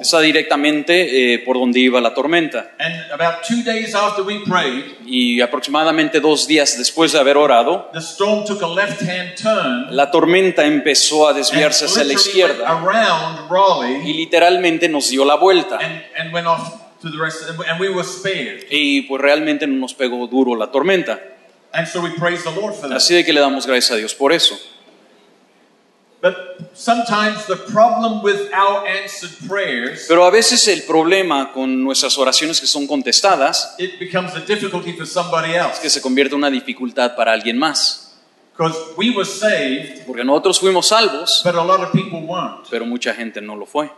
Está directamente eh, por donde iba la tormenta. y aproximadamente dos días después de haber orado, la tormenta empezó a desviarse hacia la izquierda y literalmente nos dio la vuelta. Y pues realmente nos pegó duro la tormenta. Así de que le damos gracias a Dios por eso. But sometimes the problem with our answered prayers, Pero a veces el problema con nuestras oraciones que son contestadas it becomes a difficulty for somebody es else. que se convierte en una dificultad para alguien más. Because we were saved, Porque nosotros fuimos salvos, but a lot of people weren't. pero mucha gente no lo fue.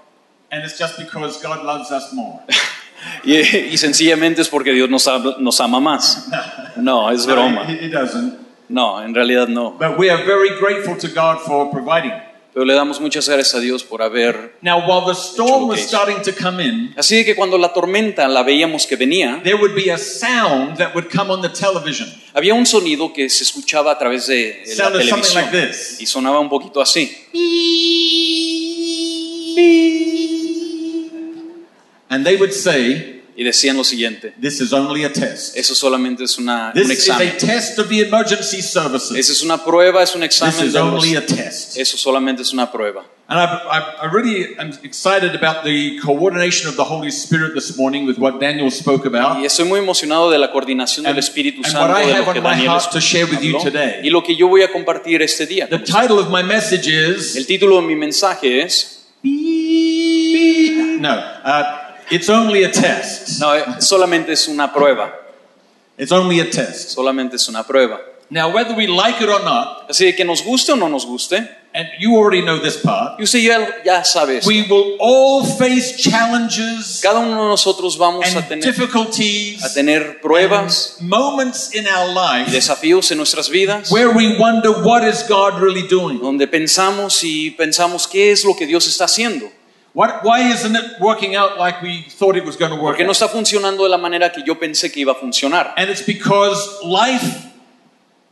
And it's just because God loves us more. Y, y sencillamente es porque Dios nos, habla- nos ama más. No, es No, broma. he, he doesn't. No, en realidad no. But we are very grateful to God for providing. Pero le damos muchas gracias a Dios por haber... Now, while the storm was starting to come in, Así que cuando la tormenta la veíamos que venía, there would be a sound that would come on the television. había un sonido que se escuchaba a través de la Sounded televisión. like this. Y sonaba un poquito así. And they would say, Y decían lo siguiente. This is only a test. Eso solamente es una, This un is a examen. test of the emergency services. Esa es una prueba, es un This examen. is de los- only a test. Eso solamente es una prueba. And I, I, I really am excited about the coordination of the Holy Spirit this morning with what Daniel spoke about. Y estoy muy emocionado de la coordinación del Espíritu Santo de lo que Daniel heart to share with you habló, today. y lo que yo voy a compartir este día. The title of my message is El título de mi mensaje es No, uh, it's only a test. no, eh, solamente es una prueba, It's only a test. solamente es una prueba. Now, whether we like it or not, Así que nos guste o no nos guste, and you already know this part, y usted ya, ya sabe esto. we will all face challenges Cada uno de nosotros vamos a and tener, difficulties, a tener pruebas and moments in our y life desafíos en nuestras vidas where we wonder what is God really doing? donde pensamos y pensamos qué es lo que Dios está haciendo. What, why isn't it working out like we thought it was going to work Porque no está funcionando de la manera que yo pensé que iba a funcionar. And it's because life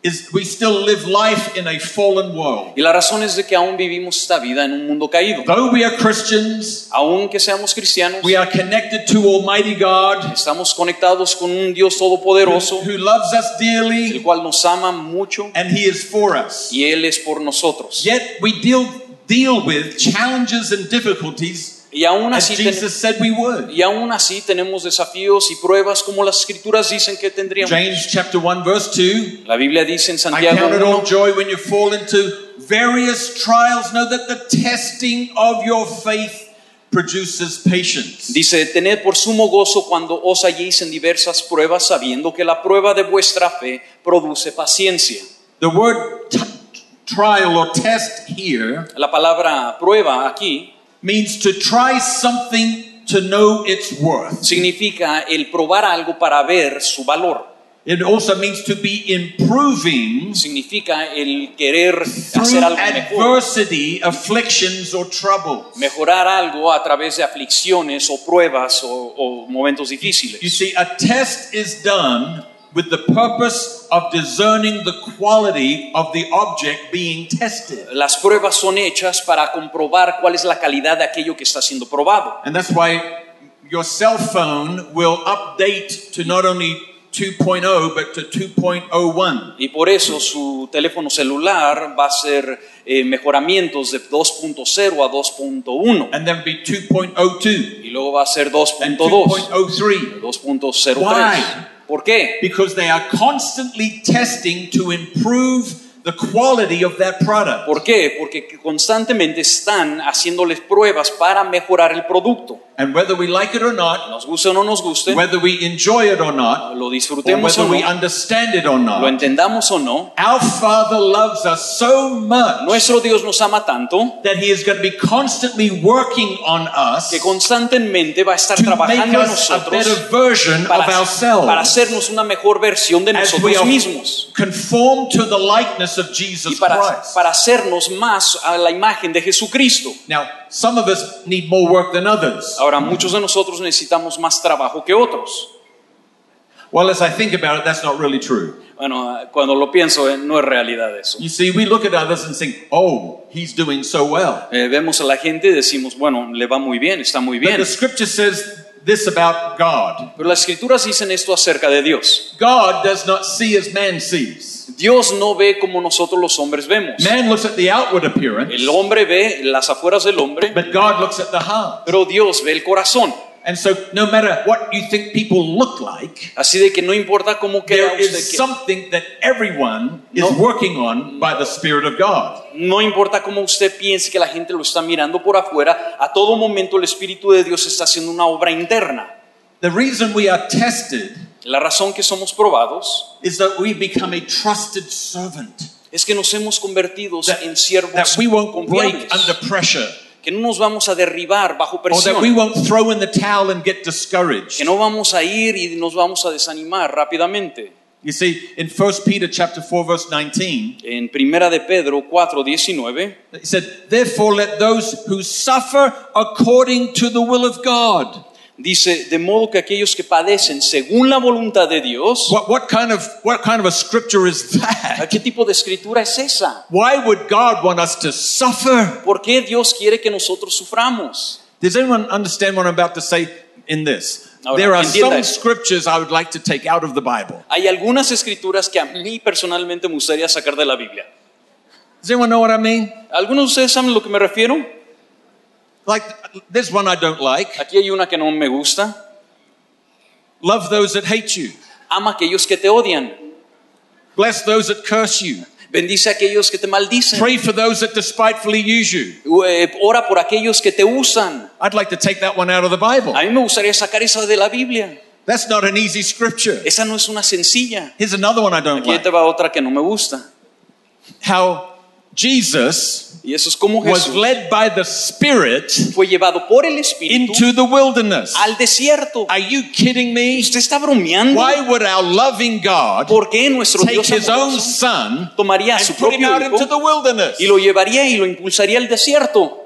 is, we still live life in a fallen world. Y la razón es de que aún vivimos esta vida en un mundo caído. Though we are Christians, Aún que seamos cristianos, we are connected to Almighty God estamos conectados con un Dios todopoderoso, who loves us el dearly cual nos ama mucho and He is for us. y Él es por nosotros. Yet we deal, deal with challenges and difficulties Y aún as así, ten- Jesus said we would. y aún así tenemos desafíos y pruebas como las escrituras dicen que tendríamos. James chapter 1 verse 2 La Biblia dice en I Santiago count it all 1, joy when you fall into various trials. Know that the testing of your faith produces patience. dice, tened por sumo gozo cuando os halléis en diversas pruebas, sabiendo que la prueba de vuestra fe produce paciencia. The word trial or test here La palabra prueba aquí means to try something to know its worth. significa el probar algo para ver su valor. It also means to be improving Significa el querer hacer algo mejor, adversity, afflictions, or troubles. mejorar algo a través de aflicciones o pruebas o, o momentos difíciles. You see, a test is done with the purpose of discerning the quality of the object being tested. Las pruebas son hechas para comprobar cuál es la calidad de aquello que está siendo probado. And that's why your cell phone will update to not only 2.0 but to 2.01. Y por eso su teléfono celular va a hacer eh, mejoramientos de 2.0 a 2.1 And then be 2.02 y luego va a ser and 2.2, 2.03 2.03. ¿Por qué? because they are constantly testing to improve the quality of that product. ¿Por qué? Porque constantemente están haciéndoles pruebas para mejorar el producto. And whether we like it or not, Nos guste o no nos guste, whether we enjoy it or not, lo or whether o we understand it or not, lo entendamos o no, our Father loves us so much nuestro Dios nos ama tanto that He is going to be constantly working on us que constantemente va a estar to make trabajando en us a better nosotros version of para, para ourselves hacernos una mejor versión de as we nosotros are mismos conformed to the likeness of y Jesus para, Christ. para hacernos más a la imagen de Jesucristo. Now, some of us need more work than others. Ahora, muchos de nosotros necesitamos más trabajo que otros. Well, as I think about it, that's not really true. Bueno, cuando lo pienso, eh, no es realidad eso. You see, we look at others and think, oh, he's doing so well. Eh, vemos a la gente y decimos, bueno, le va muy bien, está muy But bien. the scripture says this about God Pero las escrituras dicen esto acerca de Dios. God does not see as man sees. Dios no ve como nosotros los hombres vemos. Man looks at the outward appearance, El hombre ve las afueras del hombre, but God looks at the heart. pero Dios ve el corazón. And so, no matter what you think people look like, Así de que no importa cómo crea there is que, something that everyone is working on by the Spirit of God. no importa cómo usted piense que la gente lo está mirando por afuera, a todo momento el Espíritu de Dios está haciendo una obra interna. The reason we are tested La razón que somos probados is that we become a trusted servant. es que nos hemos convertido That, en siervos that we won't break under pressure, que no nos vamos a derribar bajo or that we presión, won't throw in the towel and get discouraged. que no vamos a ir y nos vamos a desanimar rápidamente. You see, in 1 Peter chapter 4, verse 19, En Primera de Pedro 4, 19, it said, Therefore let those who suffer according to the will of God. Dice, de modo que aquellos que padecen según la voluntad de Dios, What, what, kind of, what kind of a scripture is that? ¿qué tipo de escritura es esa? Why would God want us to suffer? ¿Por qué Dios quiere que nosotros suframos? Does anyone understand what I'm about to say in this? Ahora, there are some scriptures I would like to take out of the Bible. Hay algunas escrituras que a mí personalmente me gustaría sacar de la Biblia. Does anyone know what I mean? ¿Algunos de ustedes saben a lo que me refiero? Like, there's one I don't like. Aquí hay una que no me gusta. Love those that hate you. Ama a aquellos que te odian. Bless those that curse you. Bendice a aquellos que te maldicen. Pray for those that despitefully use you. Eh, Ora por aquellos que te usan. I'd like to take that one out of the Bible. A mí me gustaría sacar esa de la Biblia. That's not an easy scripture. Esa no es una sencilla. Here's another one I don't Aquí like. te va otra que no me gusta. How Jesus Y eso es como was Jesús led by the Spirit fue llevado por el Espíritu into the wilderness. al desierto. Are you kidding me? ¿Usted está bromeando? Why would our loving God ¿Por qué nuestro take Dios his own son tomaría a su propio out into hijo the wilderness? y lo llevaría y lo impulsaría al desierto?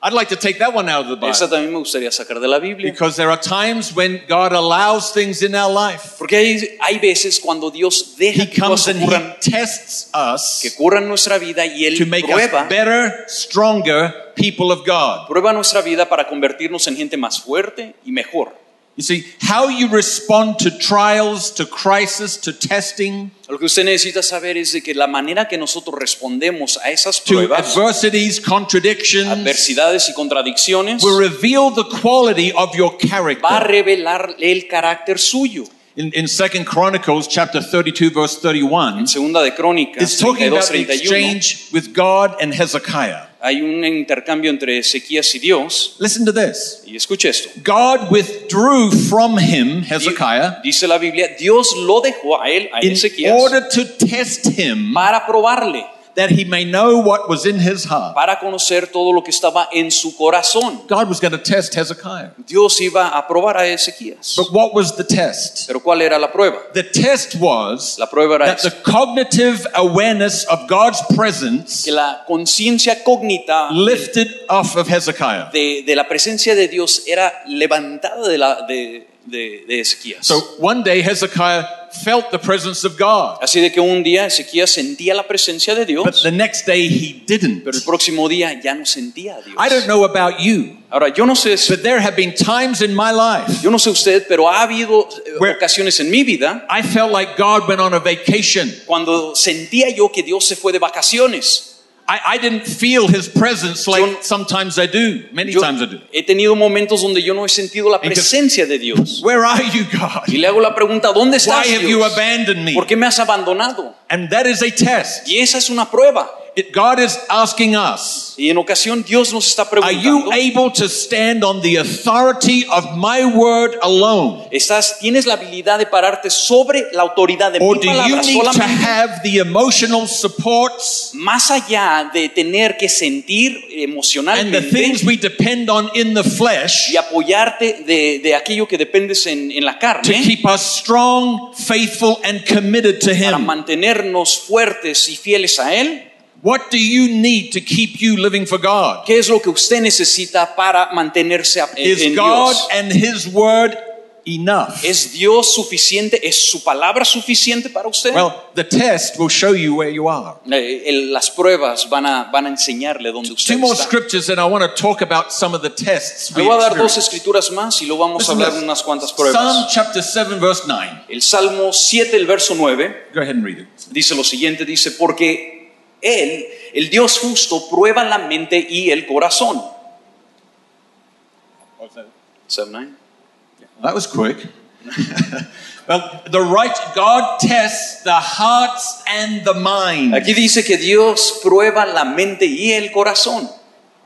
I'd like to take that one out of the Esa Bible también me gustaría sacar de la Biblia. because there are times when God allows things in our life. Porque hay, hay veces cuando Dios deja He que comes and ocurran, he tests us que ocurran nuestra vida y to Él make prueba, us better, stronger people of God. prueba nuestra vida para convertirnos en gente más fuerte y mejor. You see, how you respond to trials, to crisis, to testing, Lo que usted necesita saber es de que la manera que nosotros respondemos a esas to pruebas, adversities, contradictions, adversidades y contradicciones, will reveal the quality of your character. va a revelar el carácter suyo. In, in 2 Chronicles chapter 32 verse 31, En segunda de Crónicas it's talking about 32, the 31, exchange with God and Hezekiah. Hay un intercambio entre Ezequías y Dios. Listen to this. Y escuche esto. God withdrew from him, Hezekiah, Dice la Biblia, Dios lo dejó a él, a in Ezequías, order to test him para probarle, that he may know what was in his heart. para conocer todo lo que estaba en su corazón. God was going to test Hezekiah. Dios iba a probar a Ezequías. But what was the test? Pero ¿cuál era la prueba? The test was La prueba era that the esta, cognitive awareness of God's presence que la conciencia cognita lifted off of Hezekiah. de, de la presencia de Dios era levantada de, la, de, de, de Ezequías. So one day Hezekiah felt the presence of God, Así de que un día Ezequías sentía la presencia de but Dios, the next day he didn't. pero el próximo día ya no sentía a Dios. I don't know about you, Ahora, yo no sé, si- but there have been times in my life yo no sé usted, pero ha habido eh, ocasiones en mi vida I felt like God went on a vacation. cuando sentía yo que Dios se fue de vacaciones. I, I didn't feel his presence like Yo- sometimes I do. Many Yo times I do. he tenido momentos donde yo no he sentido la presencia de Dios. Where are you, God? Y le hago la pregunta, ¿dónde Why estás have you Dios? abandoned me? ¿Por qué me has abandonado? And that is a test. Y esa es una prueba. God is asking us, Y en ocasión Dios nos está are you preguntando, able to stand on the authority of my word alone? ¿estás, ¿tienes la habilidad de pararte sobre la autoridad de Or mi do you palabra need to have the emotional supports Más allá de tener que sentir and the emocionalmente things we depend on in the flesh y apoyarte de, de aquello que dependes en, en la to carne keep us strong, faithful, and committed to para Him? mantenernos fuertes y fieles a Él? What do you need to keep you living for God? ¿Qué es lo que usted necesita para mantenerse en, Is God Dios? and His word enough? ¿Es Dios suficiente? ¿Es su palabra suficiente para usted? Well, the test will show you where you are. Eh, el- las pruebas van a, van a enseñarle dónde usted Two more está. scriptures, and I want to talk about some of the tests Le we voy a dar dos experience. escrituras más y luego vamos a Listen to hablar this. unas cuantas Psalm pruebas. chapter 7, verse 9. El Salmo 7, el verso 9, Go ahead and read it. dice lo siguiente, dice, porque Él, el Dios justo, prueba la mente y el corazón. 7, 9. That was quick. well, the right God tests the hearts and the mind. Aquí dice que Dios prueba la mente y el corazón.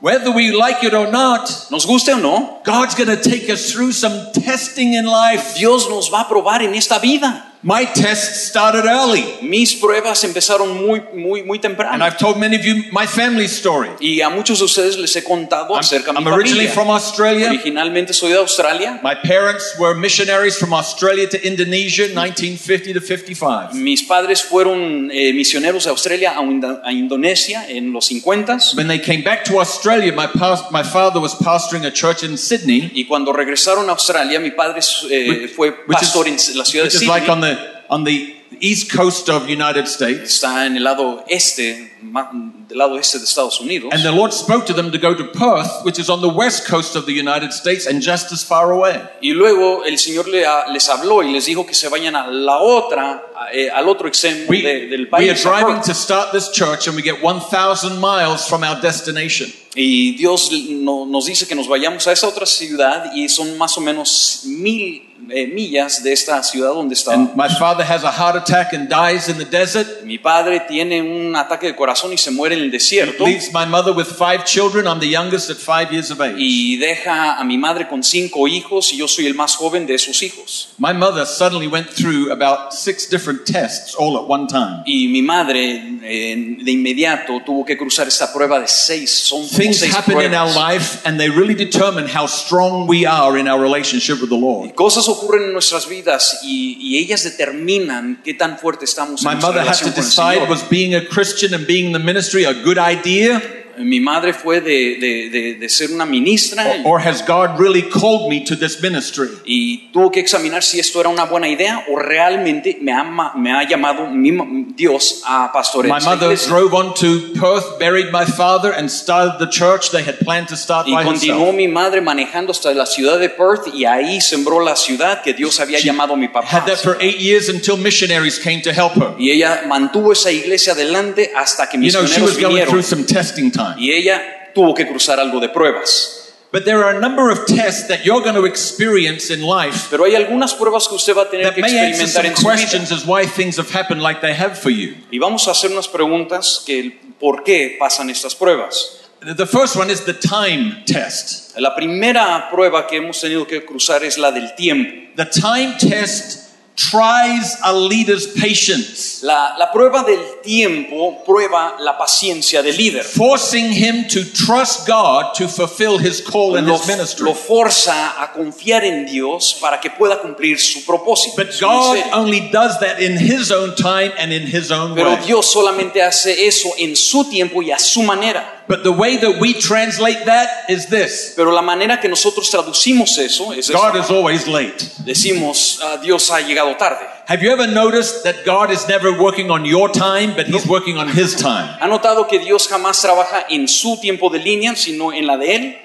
Whether we like it or not, Nos guste o no, God's going to take us through some testing in life. Dios nos va a probar en esta vida. My test started early, Mis pruebas empezaron muy, muy, muy and temprano. I've told many of you my family story. Y a muchos de ustedes les he contado I'm, acerca de I'm mi originally familia. from Australia. Originalmente soy de Australia. My parents were missionaries from Australia to Indonesia, 1950 to 55. Mis padres fueron eh, misioneros de Australia a, Indo- a Indonesia en los 50 When they came back to Australia, my, past, my father was pastoring a church in Sydney, y cuando regresaron a Australia mi padre eh, fue which pastor en la ciudad de Sydney. like on the, east coast of United States. Está en el lado este, del lado este de Estados Unidos. And the Lord spoke to them to go to Perth, which is on the west coast of the United States and just as far away. Y luego el Señor les habló y les dijo que se vayan a la otra, eh, al otro extremo We, de- del we are país. driving to start this church and we get 1,000 miles from our destination. Y Dios no- nos dice que nos vayamos a esa otra ciudad y son más o menos mil eh, millas de esta ciudad donde está. And my father has a heart attack and dies in the desert. Mi padre tiene un ataque de corazón y se muere en el desierto Leaves my mother with five children. I'm the youngest at five years of age. y deja a mi madre con cinco hijos y yo soy el más joven de sus hijos. My mother suddenly went through about six different tests all at one time. Y mi madre eh, de inmediato tuvo que cruzar esta prueba de seis, son Things seis happen in our life and they really determine how strong we are in our relationship with the Lord. Cosas ocurren en nuestras vidas y, y ellas determinan qué tan fuerte estamos en My nuestra mother had to relación con el decide Señor. was being a Christian and being in the ministry a good idea Mi madre fue de, de- de- de ser una ministra or, or has God really called me to this ministry? y tuvo que examinar si esto era una buena idea o realmente me ha, me ha llamado mi Dios a pastorear My mother drove on to Perth, buried my father, and started the church they had planned to start Y by continuó mi madre manejando hasta la ciudad de Perth y ahí sembró la ciudad que Dios había llamado a mi papá. Had that for eight years until missionaries came to help her. Y ella mantuvo esa iglesia adelante hasta que You know, she misioneros was going through vinieron. some testing time. Y ella tuvo que cruzar algo de pruebas. But there are a number of tests that you're going to experience in life Pero hay algunas pruebas que usted va a tener que experimentar en su vida. questions as why things have happened like they have for you. Y vamos a hacer unas preguntas que el por qué pasan estas pruebas. The first one is the time test. La primera prueba que hemos tenido que cruzar es la del tiempo. The time test tries a leader's patience, La, la prueba del tiempo prueba la paciencia del líder. forcing him to trust God to fulfill his call in Lo, his ministry. lo forza a confiar en Dios para que pueda cumplir su propósito. But su God ministerio. only does that in his own time and in his own Pero way. Dios solamente hace eso en su tiempo y a su manera. But the way that we translate that is this Pero la manera que nosotros traducimos eso es esta. God is always late. decimos "Ah, Dios ha llegado tarde. Have you ever noticed that God is never working on your time, but He's working on His time? ¿Ha notado que Dios jamás trabaja en su tiempo de línea, sino en la de Él?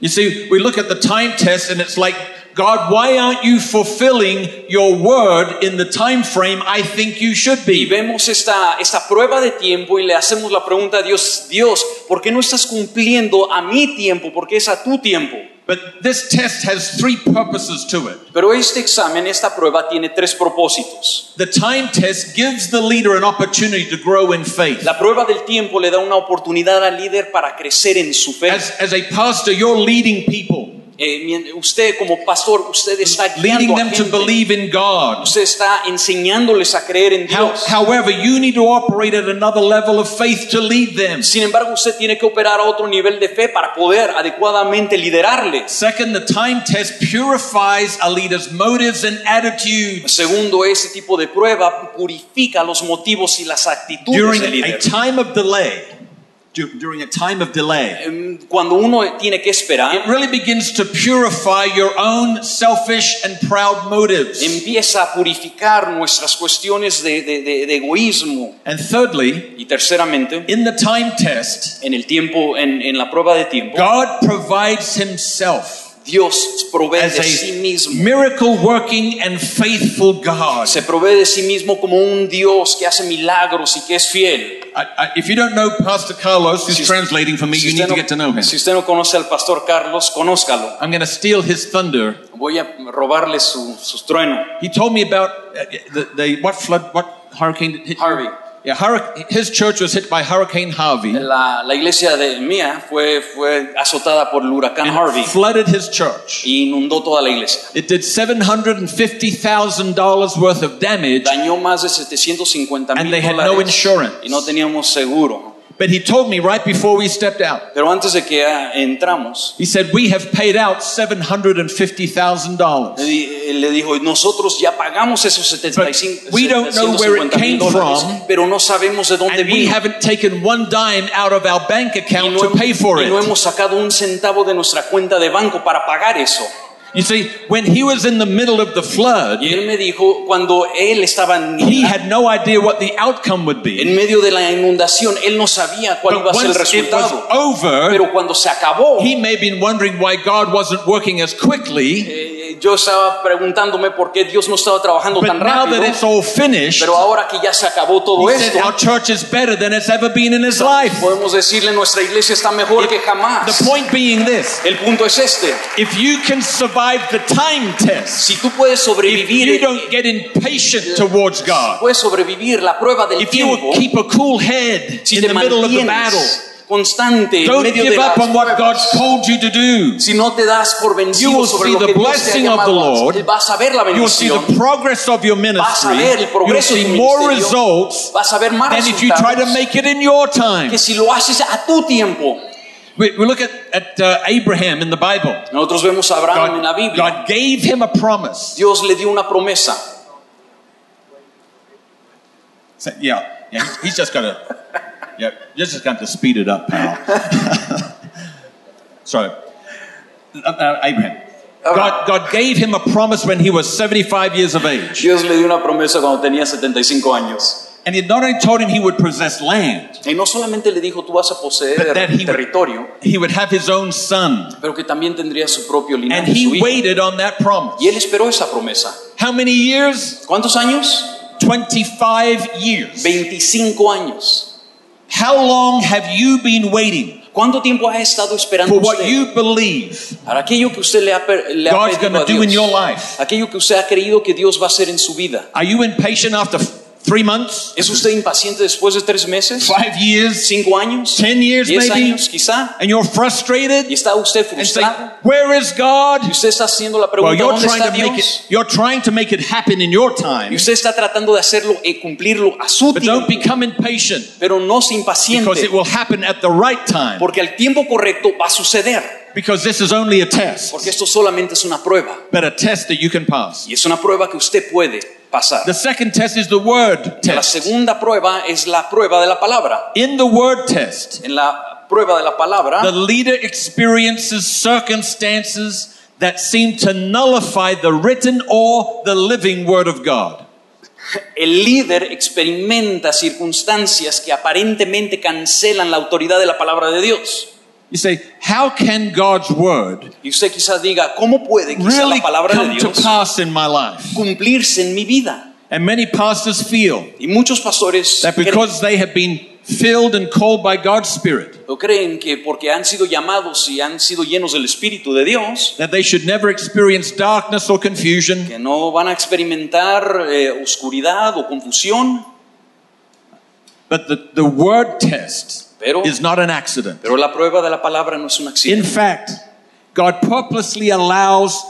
You see, we look at the time test and it's like, God, why aren't you fulfilling your word in the time frame I think you should Y be? vemos esta, esta prueba de tiempo y le hacemos la pregunta a Dios, Dios, ¿por qué no estás cumpliendo a mi tiempo? ¿Por qué es a tu tiempo? But this test has three purposes to it. Pero este examen, esta prueba tiene tres propósitos. The time test gives the leader an opportunity to grow in faith. La prueba del tiempo le da una oportunidad al líder para crecer en su fe. As, as a pastor, you're leading people, Eh, usted como pastor, usted está leading a them to believe in God. Usted está enseñándoles a creer en How- Dios. however, you need to operate at another level of faith to lead them. Sin embargo, usted tiene que operar a otro nivel de fe para poder adecuadamente liderarles. Second, the time test purifies a leader's motives and attitudes. Segundo, ese tipo de prueba purifica los motivos y las actitudes During del a líder. time of delay, during a time of delay. Cuando uno tiene que It really begins to purify your own selfish and proud motives. empieza a purificar nuestras cuestiones de, de- de- de egoísmo. And thirdly, Y terceramente, in the time test, en el tiempo, en, en la prueba de tiempo, God provides Himself Dios provee de sí mismo. miracle working and faithful God. Se provee de sí mismo como un Dios que hace milagros y que es fiel. I, I, if you don't know Pastor Carlos, who's Si- translating for me, Si you need usted, to get to know no, him. si usted no conoce al pastor Carlos, conózcalo. I'm going to steal his thunder. Voy a robarle su, su trueno. He told me about uh, the, the what flood, what hurricane hit Harvey. His church was hit by Hurricane Harvey. La, la iglesia de mía fue, fue azotada por el huracán Harvey flooded his church. y inundó toda la iglesia. It did $750,000 worth of damage, Dañó más de 750 And mil they had no insurance. y no teníamos seguro. But he told me right before we stepped out, Pero antes de que entramos, he said, We have paid out $750,000. le, di- le dijo, nosotros ya pagamos esos 75 But we don't know where it 750 mil came from, pero no sabemos de dónde And we vino. haven't taken one dime out of our bank account no, to pay for y no it. hemos sacado un centavo de nuestra cuenta de banco para pagar eso. You see, when he was in the middle of the flood, Y él me dijo, cuando él estaba en, he had no idea what the outcome would be. en medio de la inundación, él no sabía cuál iba But a ser el once it was resultado. over, Pero cuando se acabó, he may have been wondering why God wasn't working as quickly. eh, yo estaba preguntándome por qué Dios no estaba trabajando But tan now rápido. that it's all finished, Pero ahora que ya se acabó todo esto, our church is better than it's ever been in his life. podemos decirle nuestra iglesia está mejor que jamás. The point being this El punto es este. if you can survive the time test, Si tú puedes if sobrevivir, you don't get impatient towards God, puedes sobrevivir la prueba del if you tiempo, keep a cool head si in te the middle of the battle, constante en don't medio give las up on what God's called you to do. si no te das por You vencido will sobre see lo the que Dios te ha blessing of the llamado Lord. vas a ver la You will see the progress of your vas a ministry. ver el You'll progreso de see tu more results vas a ver más than if you try to make it in your time. que si lo haces a tu tiempo. We, we look at, at uh, Abraham in the Bible. Nosotros vemos a Abraham en la God, Biblia. God gave him a promise. Dios le dio una promesa. So, yeah, yeah, he's, he's just got to, yeah, you're just got to speed it up, pal. Sorry, uh, uh, Abraham. God, God gave him a promise when he was 75 years of age. Dios le dio una promesa cuando tenía 75 años. And he not only told him he would possess land, Y no solamente le dijo, tú vas a but poseer that he would, territorio, he would have his own son. pero que también tendría su propio And linaje, su he hijo. waited on that promise. Y él esperó esa promesa. How many years? ¿Cuántos años? 25 years. 25 años. How long have you been waiting ¿Cuánto tiempo ha estado esperando for what usted you believe para aquello que usted le ha, le ha God's pedido going a to do in Dios? your life? Aquello que usted ha creído que Dios va a hacer en su vida. Are you impatient after three months, ¿Es usted impaciente después de tres meses? five years, ¿Cinco años? 10 years ¿Diez maybe? años quizá? and you're frustrated ¿Y está usted and say, frustrado? Where is God? Y usted está haciendo la Well, pregunta, you're ¿dónde trying está to make Dios? it, you're trying to make it happen in your time, Y usted está tratando de hacerlo y cumplirlo a su but tiempo. don't become impatient Pero no se because impaciente, it will happen at the right time porque al tiempo correcto va a suceder. Because this is only a test, Porque esto solamente es una prueba. but a test that you can pass. Y es una prueba que usted puede pasar. The second test is the word test. La segunda prueba es la prueba de la palabra. In the word test, En la prueba de la palabra, the leader experiences circumstances that seem to nullify the written or the living word of God. el líder experimenta circunstancias que aparentemente cancelan la autoridad de la palabra de Dios. You say, how can God's word Y usted quizás diga, ¿cómo puede really la palabra de come to Dios pass in my life? cumplirse en mi vida? And many pastors feel Y muchos pastores that creen, because they have been filled and called by God's Spirit, o creen que porque han sido llamados y han sido llenos del Espíritu de Dios, that they should never experience darkness or confusion, que no van a experimentar eh, oscuridad o confusión, but the, the word test Pero- is not an accident. pero la prueba de la palabra no es un accidente. In fact, God purposely allows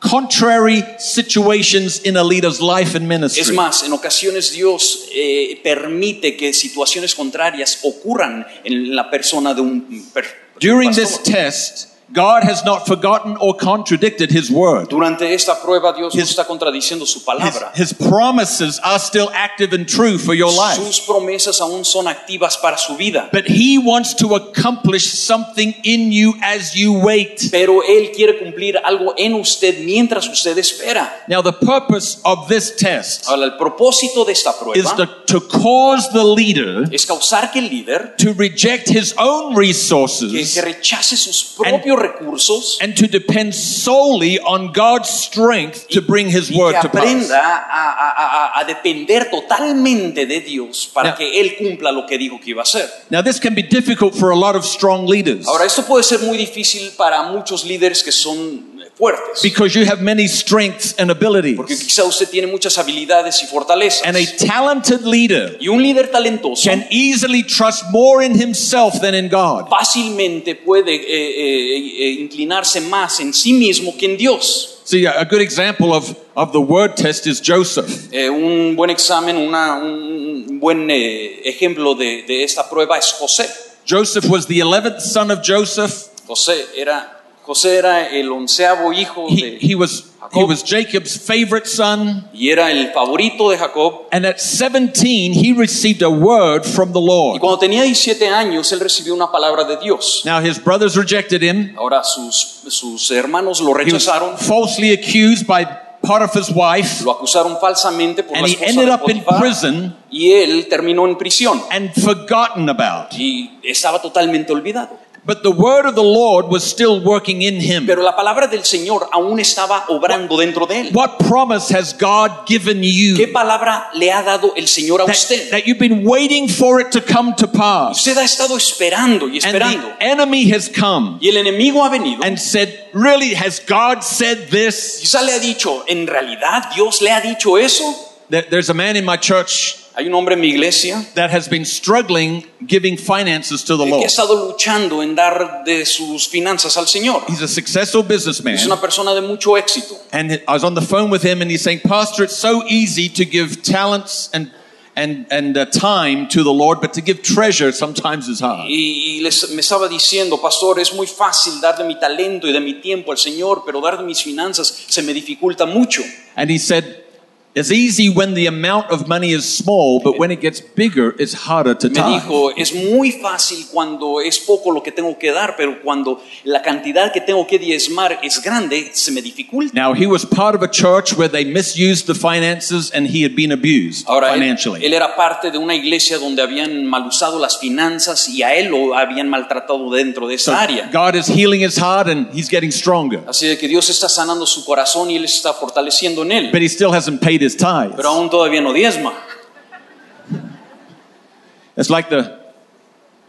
contrary situations in a leader's life and ministry. Es más, en ocasiones Dios eh, permite que situaciones contrarias ocurran en la persona de un per- During pastor. this test, God has not forgotten or contradicted his word. Durante esta prueba Dios no His- está contradiciendo su palabra. his promises are still active and true for your life. Sus promesas aún son activas para su vida. But he wants to accomplish something in you as you wait. Pero Él quiere cumplir algo en usted mientras usted espera. Now, the purpose of this test Ahora, el propósito de esta is prueba to, cause the leader es causar que el líder to reject his own que, resources que rechace sus propios recursos and to depend solely on God's strength to bring his word to pass. a- a- a depender totalmente de Dios para Now- que Él cumpla lo que dijo que iba a hacer. Now, this can be difficult for a lot of strong leaders Ahora, esto puede ser muy difícil para muchos líderes que son fuertes, because you have many strengths and abilities. porque quizá usted tiene muchas habilidades y fortalezas. And a talented leader Y un líder talentoso can easily trust more in himself than in God. fácilmente puede eh, eh, eh, inclinarse más en sí mismo que en Dios. See, a good example of, of the word test is Joseph. Eh, un buen examen, una- un buen eh, ejemplo de, de esta prueba es José. Joseph was the 11th son of Joseph. José era, José era el onceavo hijo He, de he was he was Jacob's favorite son. y era el favorito de Jacob. And at 17, he received a word from the Y Lord. cuando tenía 17 años, él recibió una palabra de Dios. Now, his brothers rejected him. Ahora sus, sus hermanos lo He was rechazaron, falsely accused by Potiphar's wife. lo acusaron falsamente por And la he esposa ended de up in prison y él terminó en prisión and forgotten about. y estaba totalmente olvidado. But the word of the Lord was still working in him. Pero la palabra del Señor aún estaba obrando dentro de él. What promise has God given you? ¿Qué palabra le ha dado el Señor a that, usted? that you've been waiting for it to come to pass? Usted ha estado esperando y And esperando. the enemy has come Y el enemigo ha venido. and said, Really, has God said this? Quizá le ha dicho, ¿en realidad Dios le ha dicho eso? There- There's a man in my church Hay un hombre en mi iglesia that has been struggling giving finances to the que ha Lord. estado luchando en dar de sus finanzas al Señor. He's a successful businessman. Es una persona de mucho éxito. And I was on the phone with him, and he's saying, Pastor, it's so easy to give talents and and and uh, time to the Lord, but to give treasure sometimes is hard. Y, y les- me estaba diciendo, pastor, es muy fácil dar de mi talento y de mi tiempo al Señor, pero dar de mis finanzas se me dificulta mucho. And he said, It's easy when the amount of money is small, but when it gets bigger, it's harder to Me dijo, es muy fácil cuando es poco lo que tengo que dar, pero cuando la cantidad que tengo que diezmar es grande, se me dificulta. Now he was part of a church where they misused the finances, and he had been abused Ahora, él, financially. él era parte de una iglesia donde habían mal usado las finanzas y a él lo habían maltratado dentro de So esa área. God is healing his heart, and he's getting stronger. Así de que Dios está sanando su corazón y él está fortaleciendo en él, But he still hasn't paid his tithes. pero aún todavía no diezma. It's like the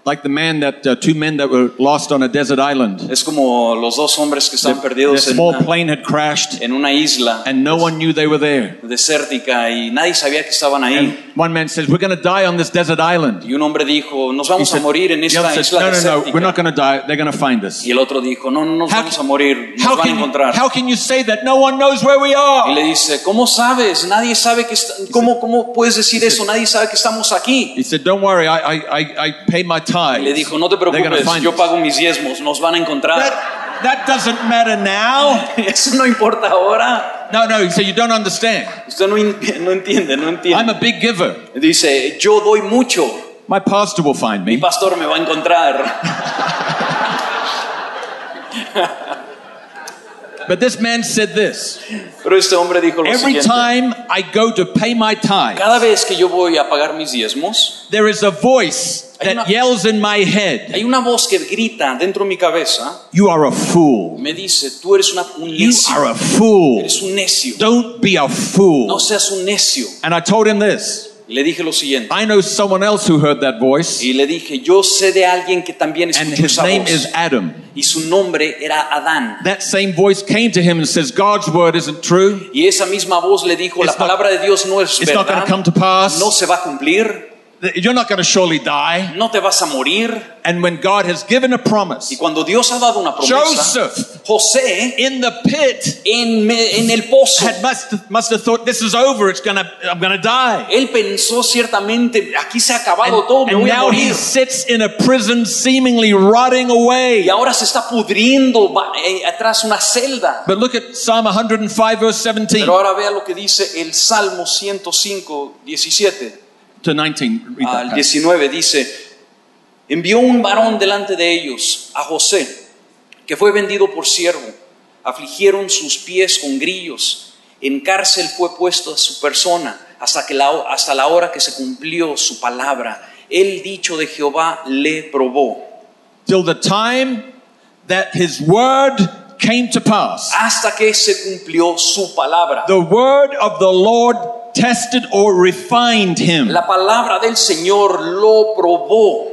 like the man that uh, two men that were lost on a desert island. Es como los dos hombres que The, perdidos the en small una, plane had crashed, en una isla and no one knew they were there. desértica y nadie sabía que estaban ahí. And one man says, "We're going to die on this desert island." Y un hombre dijo, nos He vamos a said- morir en esta said, isla "No, no, no, desértica. we're not going to die. They're going to find us." Y el otro dijo, no, no nos How vamos a can- morir, nos How van a encontrar. how can you say that? No one knows where we Y are. le dice, ¿cómo sabes? Nadie sabe que está- ¿cómo, ¿Cómo puedes decir eso? Nadie sabe que estamos aquí. He said, "Don't worry, I, I, I, I pay my Y tithes." le dijo, no te preocupes, yo pago mis diezmos, nos van a encontrar. That, that doesn't matter now. Eso no importa ahora. No, no. He said, "You don't understand. Usted no, no entiende, no I'm entiende. a big giver. Dice, yo doy mucho, My pastor will find mi me." pastor me va a encontrar. But this man said this. Pero este hombre dijo lo Every siguiente. time I go to pay my tithe, Cada vez que yo voy a pagar mis diezmos, there is a voice Hay una- that yells in my head, hay una voz que grita dentro de mi cabeza, You are a fool. me dice, tú eres una, un You necio. are a fool. Eres un necio. Don't be a No fool. seas un necio. And I told him this Y le dije lo siguiente. I know someone else who heard that voice, Y le dije, yo sé de alguien que también and escuchó his esa name voz. is Adam. Y su nombre era Adán. That same voice came to him and says, God's word isn't true. Y esa misma voz le dijo, la It's not- palabra de Dios no es It's not going verdad, to come to pass. no se va a cumplir. You're not going to surely die. no te vas a morir. And when God has given a promise, Y cuando Dios ha dado una promesa, Joseph José in the pit en, me- en el pozo, had must, must have thought, this is over. It's gonna, I'm going to die. él pensó ciertamente, aquí se ha And, acabado todo, me and voy a now he morir. sits in a prison seemingly rotting Y away. ahora se está pudriendo eh, atrás una celda. But look at Psalm 105 verse 17 Pero ahora vea lo que dice el Salmo 105, 17 to 19. Read that al passage. 19. Dice, envió un varón delante de ellos, a José, que fue vendido por siervo. Afligieron sus pies con grillos. En cárcel fue puesto a su persona hasta, que la, hasta la hora que se cumplió su palabra. El dicho de Jehová le probó. Till the time that his word came to pass. Hasta que se cumplió su palabra. The word of the Lord tested or refined him. La palabra del Señor lo probó.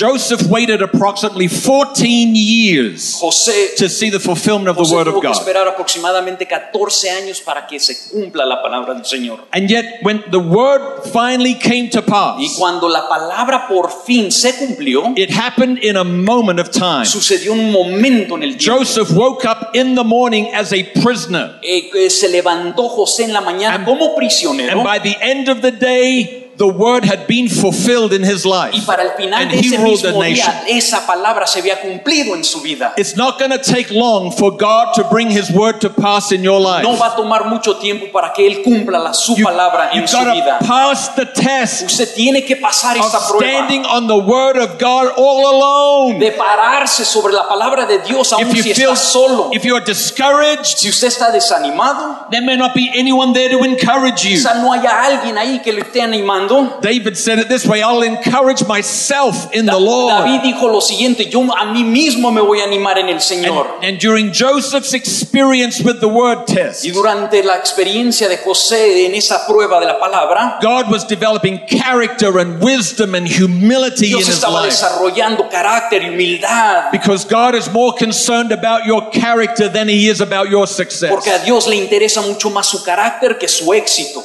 Joseph waited approximately 14 years José, to see the fulfillment of the word of God. esperar aproximadamente 14 años para que se cumpla la palabra del Señor. And yet, when the word finally came to pass. Y cuando la palabra por fin se cumplió, it happened in a moment of time. sucedió un momento en el tiempo. Joseph woke up in the morning as a prisoner. Eh, se levantó José en la mañana And- como prisionero And by the end of the day, the word had been fulfilled in his life. y para el final And de he ese ruled the mismo nation. día esa palabra se había cumplido en su vida. It's not going to take long for God to bring his word to pass in your life. No va a tomar mucho tiempo para que él cumpla la, su You, palabra en su got vida. to pass the test Usted tiene que pasar esta prueba standing on the word of God all alone. de pararse sobre la palabra de Dios aun If you si feel, está solo. if you're discouraged, Si usted está desanimado, there may not be anyone there to encourage you. quizá no haya alguien ahí que le esté animando. David said it this way I'll encourage myself in Da- the Lord. David dijo lo siguiente, yo a mí mismo me voy a animar en el Señor. And, and during Joseph's experience with the word test, Y durante la experiencia de José en esa prueba de la palabra, God was developing character and wisdom and humility in Dios his estaba life. desarrollando carácter y humildad, Because God is more concerned about your character than he is about your success. porque a Dios le interesa mucho más su carácter que su éxito.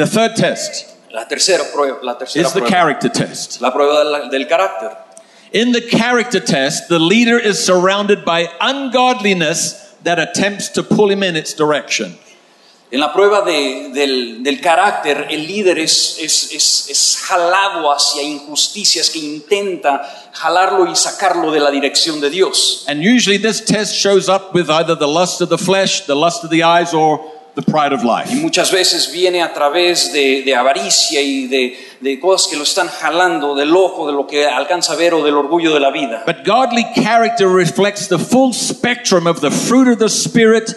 The third test La tercera prueba, la tercera is the prueba, character test. la prueba del, del carácter. In the character test, the leader is surrounded by ungodliness that attempts to pull him in its direction. En la prueba de- del, del carácter, el líder es, es, es, es jalado hacia injusticias que intenta jalarlo y sacarlo de la dirección de Dios. And usually this test shows up with either the lust of the flesh, the lust of the eyes, or the pride of Y life. muchas veces viene a través de, de avaricia y de, de cosas que lo están jalando del ojo, de lo que alcanza a ver o del orgullo de la vida. But godly character reflects the full spectrum of the fruit of the Spirit,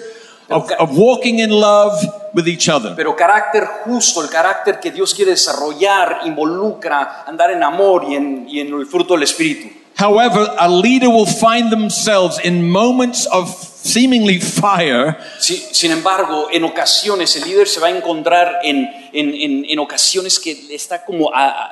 of, of walking in love with each other. Pero carácter justo, el carácter que Dios quiere desarrollar, involucra andar en amor y en, y en el fruto del Espíritu. However, a leader will find themselves in moments of seemingly fire Si- sin embargo, en ocasiones el líder se va a encontrar en, en, en, en ocasiones que está como a- a-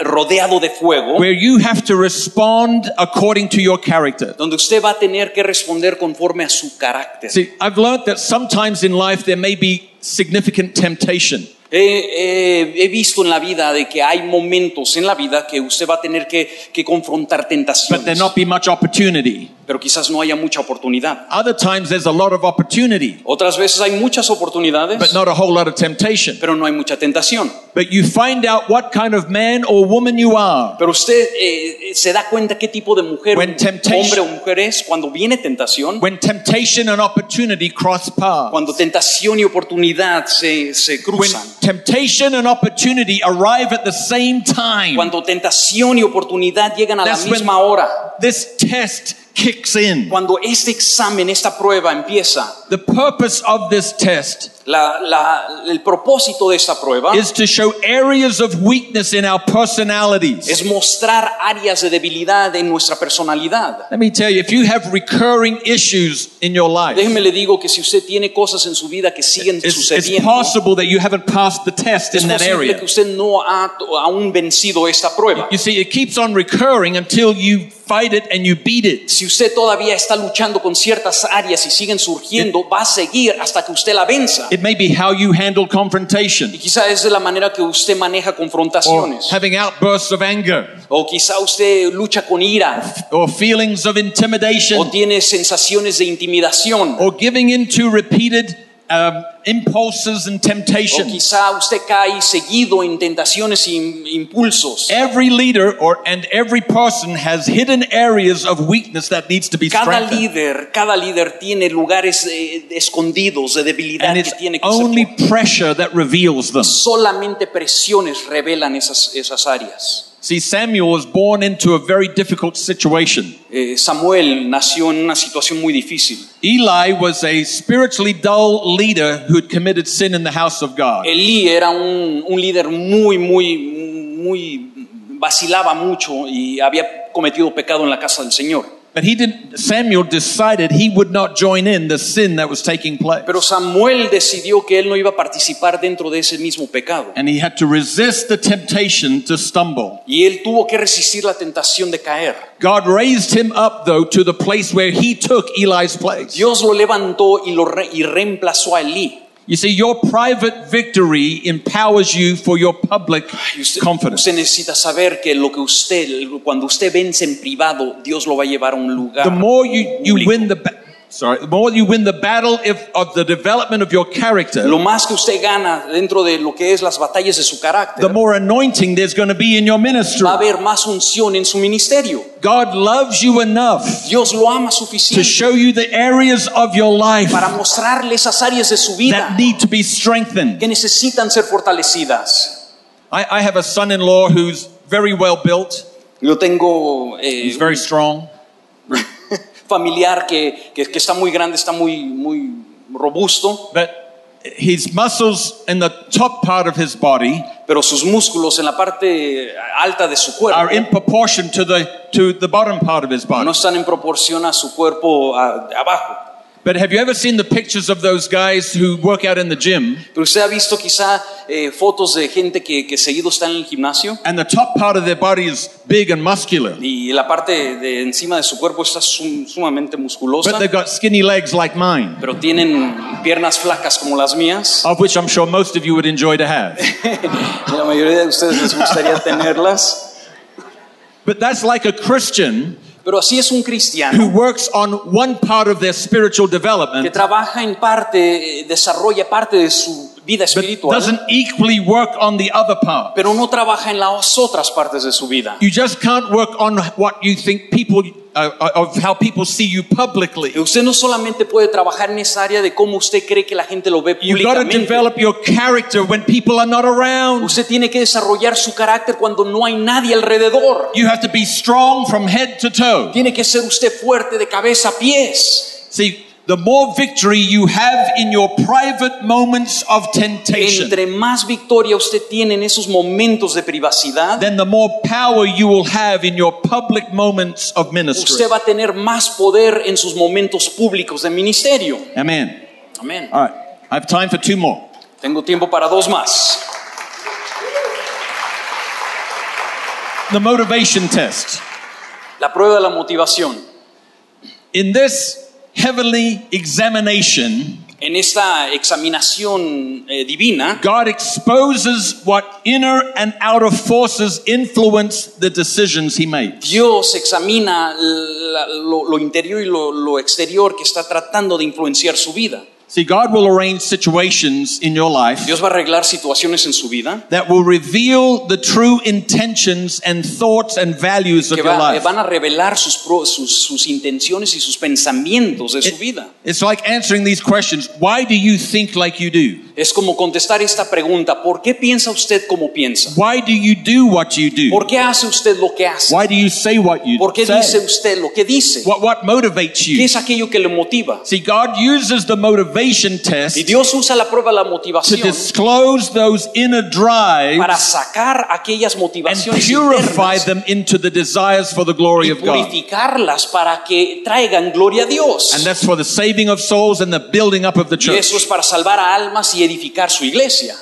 a- rodeado de fuego, where you have to respond according to your character. donde usted va a tener que responder conforme a su carácter. See, I've learned that sometimes in life there may be significant temptation. He, he- he visto en la vida de que hay momentos en la vida que usted va a tener que, que confrontar but there tentaciones, not be much opportunity. Pero quizás no haya mucha oportunidad. Other times there's a lot of opportunity, Otras veces hay muchas oportunidades, but not a whole lot of temptation. pero no hay mucha tentación. But you find out what kind of man or woman you are Pero usted eh, se da cuenta qué tipo de mujer, When temptation- hombre o mujer es cuando viene tentación, when temptation and opportunity cross paths. cuando tentación y oportunidad se, se When cruzan, temptation and opportunity arrive at the same time, cuando tentación y oportunidad llegan a la That's when- misma hora, this test kicks in. cuando este examen, esta prueba empieza, The purpose of this test la- la- el propósito de esta prueba is to show areas of weakness in our personalities. es mostrar áreas de debilidad en nuestra personalidad. Let me tell you, if you have recurring issues in your life, Déjeme le digo que si usted tiene cosas en su vida que siguen it's, it's sucediendo, possible that you haven't passed the test es in that posible area. que usted no ha to- aún vencido esta prueba. You see, it keeps on recurring until you fight it and you beat it. Si usted todavía está luchando con ciertas áreas y siguen surgiendo, va a seguir hasta que usted la venza. It may be how you handle confrontation Y quizá es de la manera que usted maneja or confrontaciones. having outbursts of anger O quizá usted lucha con ira. or feelings of O intimidation tiene sensaciones de intimidación. or giving into repeated um, impulses and O quizá usted cae seguido en tentaciones e impulsos. Every leader or and every person has hidden areas of weakness that needs to be Cada strengthened. líder, cada líder tiene lugares eh, escondidos de debilidad And que it's tiene que only pressure that reveals them. Solamente presiones revelan esas, esas áreas. See, Samuel was born into a very difficult situation. Eh, Samuel nació en una situación muy difícil. Eli was a spiritually dull leader who had committed sin in the house of God. Elí era un, un líder muy, muy, muy, vacilaba mucho y había cometido pecado en la casa del Señor. But he didn't, Samuel decided he would not join in the sin that was taking place. Pero Samuel decidió que él no iba a participar dentro de ese mismo pecado. And he had to resist the temptation to stumble. Y él tuvo que resistir la tentación de caer. God raised him up, though, to the place where he took Eli's place. Dios lo levantó y, lo re- y reemplazó a Elí. You see, your private victory empowers you for your public usted, confidence. usted necesita saber que lo que usted, cuando usted vence en privado, Dios lo va a llevar a un lugar. The more you, win the sorry, the more you win the battle if, of the development of your character, Lo más que usted gana dentro de lo que es las batallas de su carácter, the more anointing there's going to be in your ministry. va a haber más unción en su ministerio. God loves you enough Dios lo ama to suficiente show you the areas of your life para mostrarle esas áreas de su vida that need to be strengthened. que necesitan ser fortalecidas. I, I have a son-in-law who's very well built. Yo tengo eh, He's very strong. familiar que, que, que está muy grande, está muy, muy robusto, But his muscles in the top part of his body pero sus músculos en la parte alta de su cuerpo are in proportion to the to the bottom part of his body. no están en proporción a su cuerpo a- abajo. But have you ever seen the pictures of those guys who work out in the gym Pero usted ha visto quizá eh, fotos de gente que, que seguido está en el gimnasio and the top part of their body is big and muscular, y la parte de encima de su cuerpo está sum- sumamente musculosa, but they've got skinny legs like mine, pero tienen piernas flacas como las mías. of which I'm sure most of you would enjoy to have. La mayoría de ustedes les gustaría tenerlas. But that's like a Christian Pero así es un who cristiano works on one part of their spiritual que development trabaja en parte, eh, desarrolla parte de su vida but espiritual, doesn't equally work on the other part. pero no trabaja en las otras partes de su vida. You just can't work on what you think people, uh, of how people see you publicly. Usted no solamente puede trabajar en esa área de cómo usted cree que la gente lo ve You've got to públicamente. develop your character when people are not around. Usted tiene que desarrollar su carácter cuando no hay nadie alrededor. You have to be strong from head to toe. Tiene que ser usted fuerte de cabeza a pies. See, the more victory you have in your private moments of temptation, Entre más victoria usted tiene en esos momentos de privacidad, then the more power you will have in your public moments of ministry. usted va a tener más poder en sus momentos públicos de ministerio. Amen. Amén. All right. I have time for two more. Tengo tiempo para dos más. The motivation test. La prueba de la motivación. In this heavenly examination, En esta examinación eh, divina, God exposes what inner and outer forces influence the decisions he makes. Dios examina la- lo, lo interior y lo, lo exterior que está tratando de influenciar su vida. See, God will arrange situations in your life Dios va a arreglar situaciones en su vida that will reveal the true intentions and thoughts and values of que your va- life. van a revelar sus, pro- sus, sus intenciones y sus pensamientos de su vida. it's like answering these questions. Why do you think like you do? Es como contestar esta pregunta, ¿por qué piensa usted como piensa? Why do you do what you do? ¿Por qué hace usted lo que hace? Why do you say what you ¿Por qué say? dice usted lo que dice? What, what motivates ¿Qué you? es aquello que le motiva? See, God uses the motivation test Y Dios usa la prueba de la to motivación disclose those inner para drives sacar aquellas and motivaciones purify internas them into the desires for the glory y of God. purificarlas para que traigan gloria a Dios. And that's for the saving of souls and the building up of the Y eso es para salvar a almas y edificar su iglesia.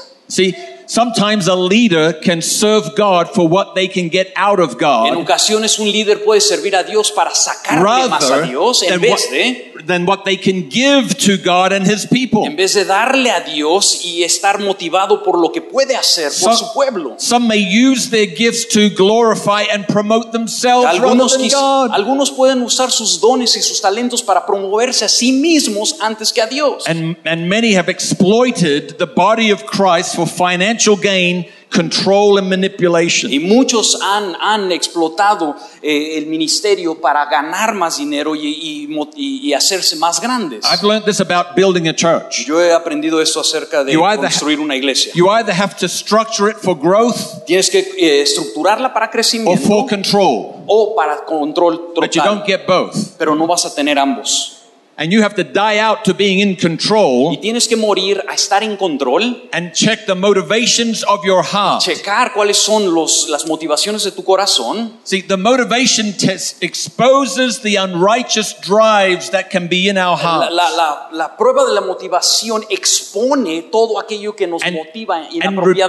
Sometimes a leader can serve God for what they can get out of God. En ocasiones un líder puede servir a Dios para sacarle más a Dios en vez de than what they can give to God and His people. en vez de darle a Dios y estar motivado por lo que puede hacer por Some- su pueblo. Some may use their gifts to glorify and promote themselves rather Algunos, than God. algunos pueden usar sus dones y sus talentos para promoverse a sí mismos antes que a Dios. And, and many have exploited the body of Christ for financial gain, control, and manipulation. Y muchos han, han explotado eh, el ministerio para ganar más dinero y, y y- hacerse más grandes. I've learned this about building a church. Yo he aprendido esto acerca de You either- construir una iglesia. You either have to structure it for growth Tienes que eh, estructurarla para or crecimiento for control, o para control but you don't total, get both. pero no vas a tener ambos. And you have to die out to being in Y control tienes que morir a estar en control, and check the motivations of your heart. checar cuáles son los, las motivaciones de tu corazón. See, the motivation test exposes the unrighteous drives that can be in our hearts. la- la- la prueba de la motivación expone todo aquello que nos And- motiva and re-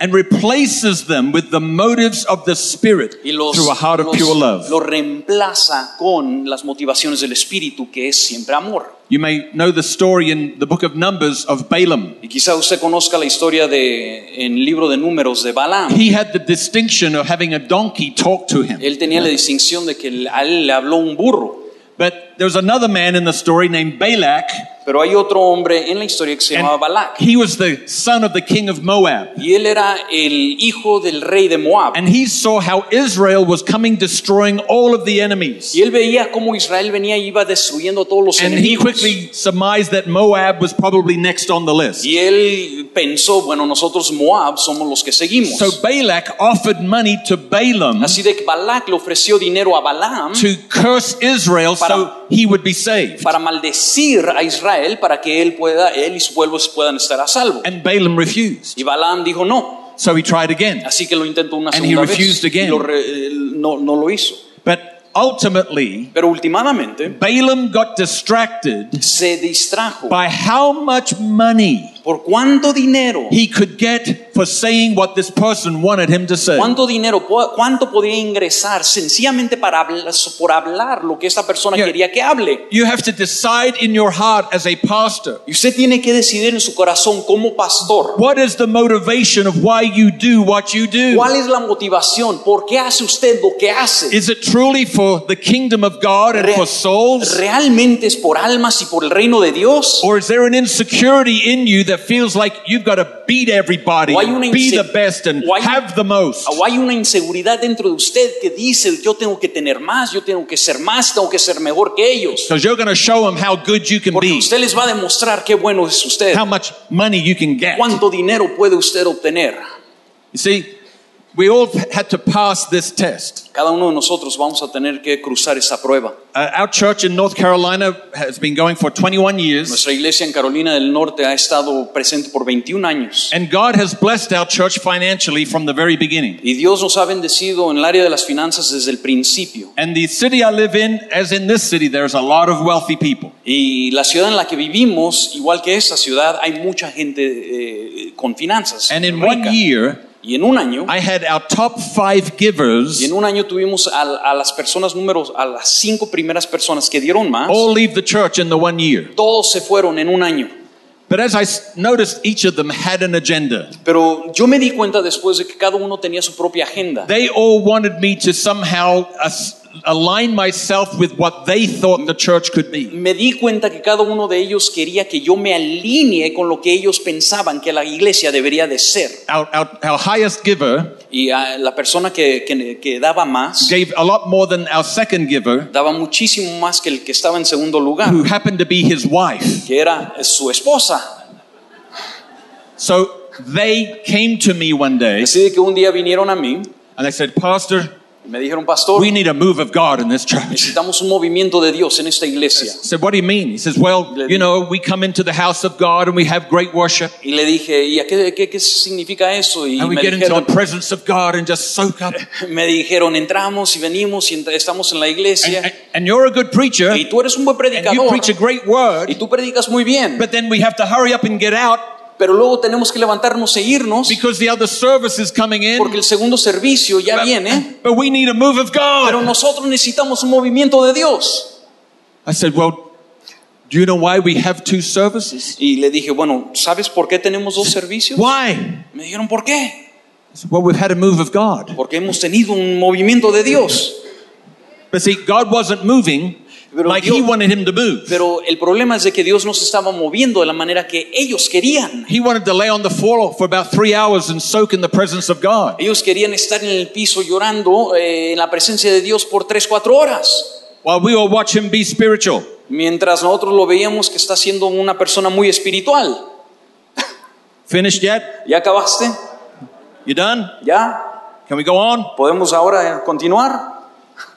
and replaces them with the motives of the Spirit los, through a heart of pure love. los reemplaza con las motivaciones del Espíritu, que es siempre amor. You may know the story in the book of Numbers of Balaam. Y quizá usted conozca la historia de, en el libro de números de Balaam. He had the distinction of having a donkey talk to him. Él tenía la distinción de que a él le habló un burro. But there was another man in the story named Balak, Pero hay otro hombre en la historia que se llamaba Balak. he was the son of the king of Moab. Y él era el hijo del rey de Moab. And he saw how Israel was coming, destroying all of the enemies. Y él veía cómo Israel venía y iba destruyendo todos los And he quickly surmised that Moab was probably next on the list. Y él pensó, bueno, nosotros Moab somos los que seguimos. So Balak offered money to Balaam Así de que Balak le ofreció dinero a Balaam to curse Israel so he would be saved. para maldecir a Israel para que él pueda, él y su pueblo puedan estar a salvo. And Balaam refused. Y Balaam dijo no. So he tried again. Así que lo intentó una And he segunda vez. refused again. Y lo re- no, no lo hizo. But ultimately, Pero últimamente Balaam got distracted se distrajo by how much money por cuánto dinero, he could get for saying what this person wanted him to say. cuánto dinero, cuánto podría ingresar sencillamente para hablar, por hablar lo que esta persona Yeah. quería que hable. You have to decide in your heart as a pastor Y usted tiene que decidir en su corazón como pastor. what is the motivation of why you do what you do. ¿Cuál es la motivación? ¿Por qué hace usted lo que hace? Is it truly for the kingdom of God and Re- for souls? ¿Realmente es por almas y por el reino de Dios? Or is there an insecurity in you that feels like you've got to beat everybody, O hay una be the best, and hay- have the most? Ah, ¿O hay una inseguridad dentro de usted que dice yo tengo que tener más, yo tengo que ser más, tengo que ser mejor que ellos? Because you're going to show them how good you can Porque be, usted les va a demostrar qué bueno es usted, how much money you can get. cuánto dinero puede usted obtener. You see, we all had to pass this test. Cada uno de nosotros vamos a tener que cruzar esa prueba. Uh, our church in North Carolina has been going for 21 years, Nuestra iglesia en Carolina del Norte ha estado presente por 21 años. and God has blessed our church financially from the very beginning. Y Dios nos ha bendecido en el área de las finanzas desde el principio. And the city I live in, as in this city, there's a lot of wealthy people. Y la ciudad en la que vivimos, igual que esta ciudad, hay mucha gente eh, con finanzas. And in rica. one year, y en un año, I had our top five givers y en un año tuvimos a, a las personas números, a las cinco primeras personas que dieron más, all leave the church in the one year. todos se fueron en un año. But as I noticed, each of them had an agenda. Pero yo me di cuenta después de que cada uno tenía su propia agenda. They all wanted me to somehow as- align myself with what they thought the church could be. Me di cuenta que cada uno de ellos quería que yo me alinee con lo que ellos pensaban que la iglesia debería de ser. Our, our, our highest giver Y a la persona que, que- que daba más, gave a lot more than our second giver, daba muchísimo más que el que estaba en segundo lugar, who happened to be his wife. que era su esposa. So they came to me one day Así que un día vinieron a mí and they said, Pastor, me dijeron, pastor, we need a move of God in this church. necesitamos un movimiento de Dios en esta iglesia. I said, What do you mean? He says, Well, you know, we come into the house of God and we have great worship. Y le dije, ¿y a qué, qué, qué significa eso? Y And we me get into the dijeron, presence of God and just soak up. me dijeron, entramos y venimos y ent- estamos en la iglesia. and- and you're a good preacher Y tú eres un buen and you predicador preach a great word, y tú predicas muy bien. but then we have to hurry up and get out pero luego tenemos que levantarnos e irnos because the other service is coming in. porque el segundo servicio ya viene. But we need a move of Pero God. nosotros necesitamos un movimiento de Dios. I said, Well, do you know why we have two services? Y le dije, bueno, ¿sabes por qué tenemos dos servicios? Why? Me dijeron, ¿por qué? I said, Well, we've had a move of God. Porque hemos tenido un movimiento de Dios. But see, God wasn't moving Pero like Dios- He wanted Him to move. Pero el problema es de que Dios no se estaba moviendo de la manera que ellos querían. He wanted to lay on the floor for about three hours and soak in the presence of God. Ellos querían estar en el piso llorando eh, en la presencia de Dios por tres, cuatro horas. While we all watch Him be spiritual. Mientras nosotros lo veíamos que está siendo una persona muy espiritual. Finished yet? ¿Ya acabaste? You done? ¿Ya? Can we go on? ¿Podemos ahora continuar?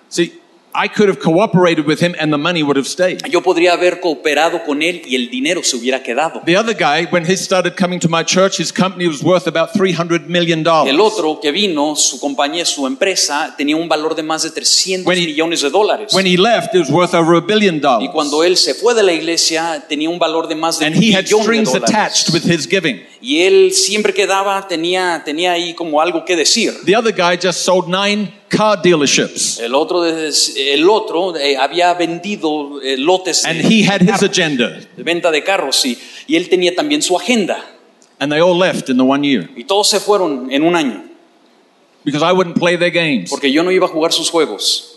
See, I could have cooperated with him and the money would have stayed. Yo podría haber cooperado con él y el dinero se hubiera quedado. The other guy, when he started coming to my church, his company was worth about $300 million. El otro que vino, su compañía, su empresa, tenía un valor de más de 300 When he- millones de dólares. When he left, it was worth over a billion dollars. Y dollars. cuando él se fue de la iglesia, tenía un valor de más de And un he had de strings attached with his giving. Y él siempre que daba tenía, tenía ahí como algo que decir. The other guy just sold nine car dealerships. El otro, el otro eh, había vendido eh, lotes And de, he had his agenda. de venta de carros y, y él tenía también su agenda. And they all left in the one year Y todos se fueron en un año, because I wouldn't play their games. porque yo no iba a jugar sus juegos.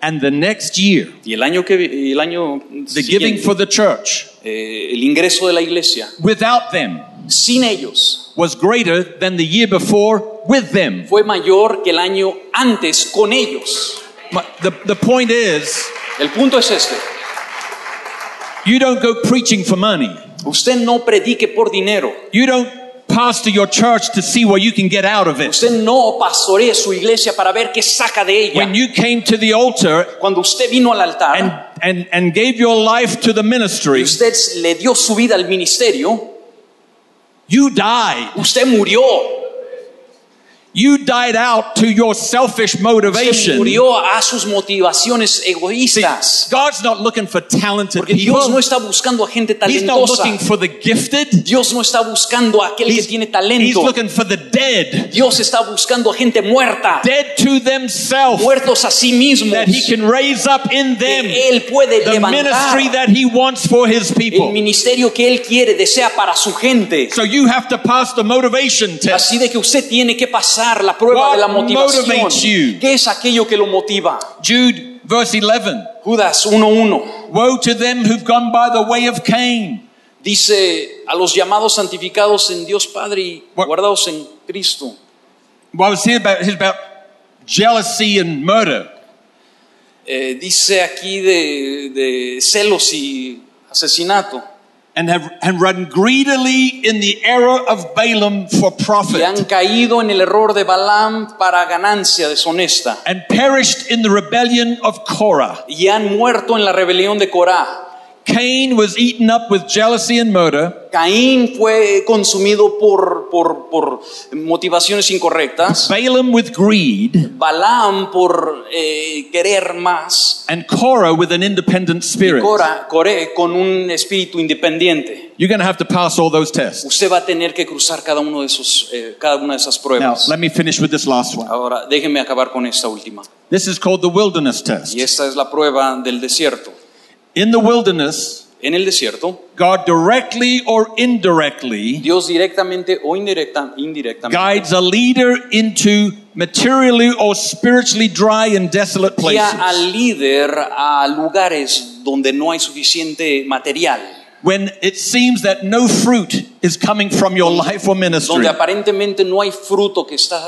And the next year, Y el año que el año the giving for the church eh, el ingreso de la iglesia, without them sin ellos, was greater than the year before with them. fue mayor que el año antes con ellos. My- The, the point is, El punto es este. you don't go preaching for money. Usted no predique por dinero. You don't pastor your church to see what you can get out of it. Usted no pastoree su iglesia para ver qué saca de ella. When you came to the altar Cuando usted vino al altar and, and, and gave your life to the y ministry, usted le dio su vida al ministerio, you died. usted murió. You died out to your selfish motivation. murió a sus motivaciones egoístas. God's not looking for talented Porque Dios no people. está buscando a gente He's not talentosa. looking for the gifted. Dios no está buscando a aquel que He's, tiene he's talento. looking for the dead. Dios está buscando a gente muerta, Dead to themselves. muertos a sí mismos. That he can raise up in them. Que Él puede The ministry levantar that he wants for his el people. ministerio que Él quiere, desea para su gente. So you have to pass the motivation test. Así de que usted tiene que pasar la prueba de la What motivación. ¿Qué es aquello que lo motiva? Jude, verse 11. Judas 1.1 Woe to them who've gone by the way of Cain. dice a los llamados santificados en Dios Padre y What- guardados en Cristo. What was here about? Here's about jealousy and murder. Eh, dice aquí de, de celos y asesinato. And have and run greedily in the error of Balaam for profit. Y han caído en el error de Balaam para ganancia deshonesta. And perished in the rebellion of Korah. Y han muerto en la rebelión de Corá. Cain was eaten up with jealousy and murder. Caín fue consumido por, por, por motivaciones incorrectas. Balaam with greed. Balaam por eh, querer más. And Korah with an independent spirit. Cora, Coré con un espíritu independiente. You're going to have to pass all those tests. Usted va a tener que cruzar cada, uno de esos, eh, cada una de esas pruebas. Now, let me finish with this last one. Ahora, déjenme acabar con esta última. This is called the wilderness test. Y esta es la prueba del desierto. In the wilderness, En el desierto, God directly or indirectly Dios directamente o indirecta, indirectamente guides a leader into materially or spiritually dry and desolate guía places. al líder a lugares donde no hay suficiente material, When it seems that no fruit is coming from your life or ministry. donde aparentemente no hay fruto que está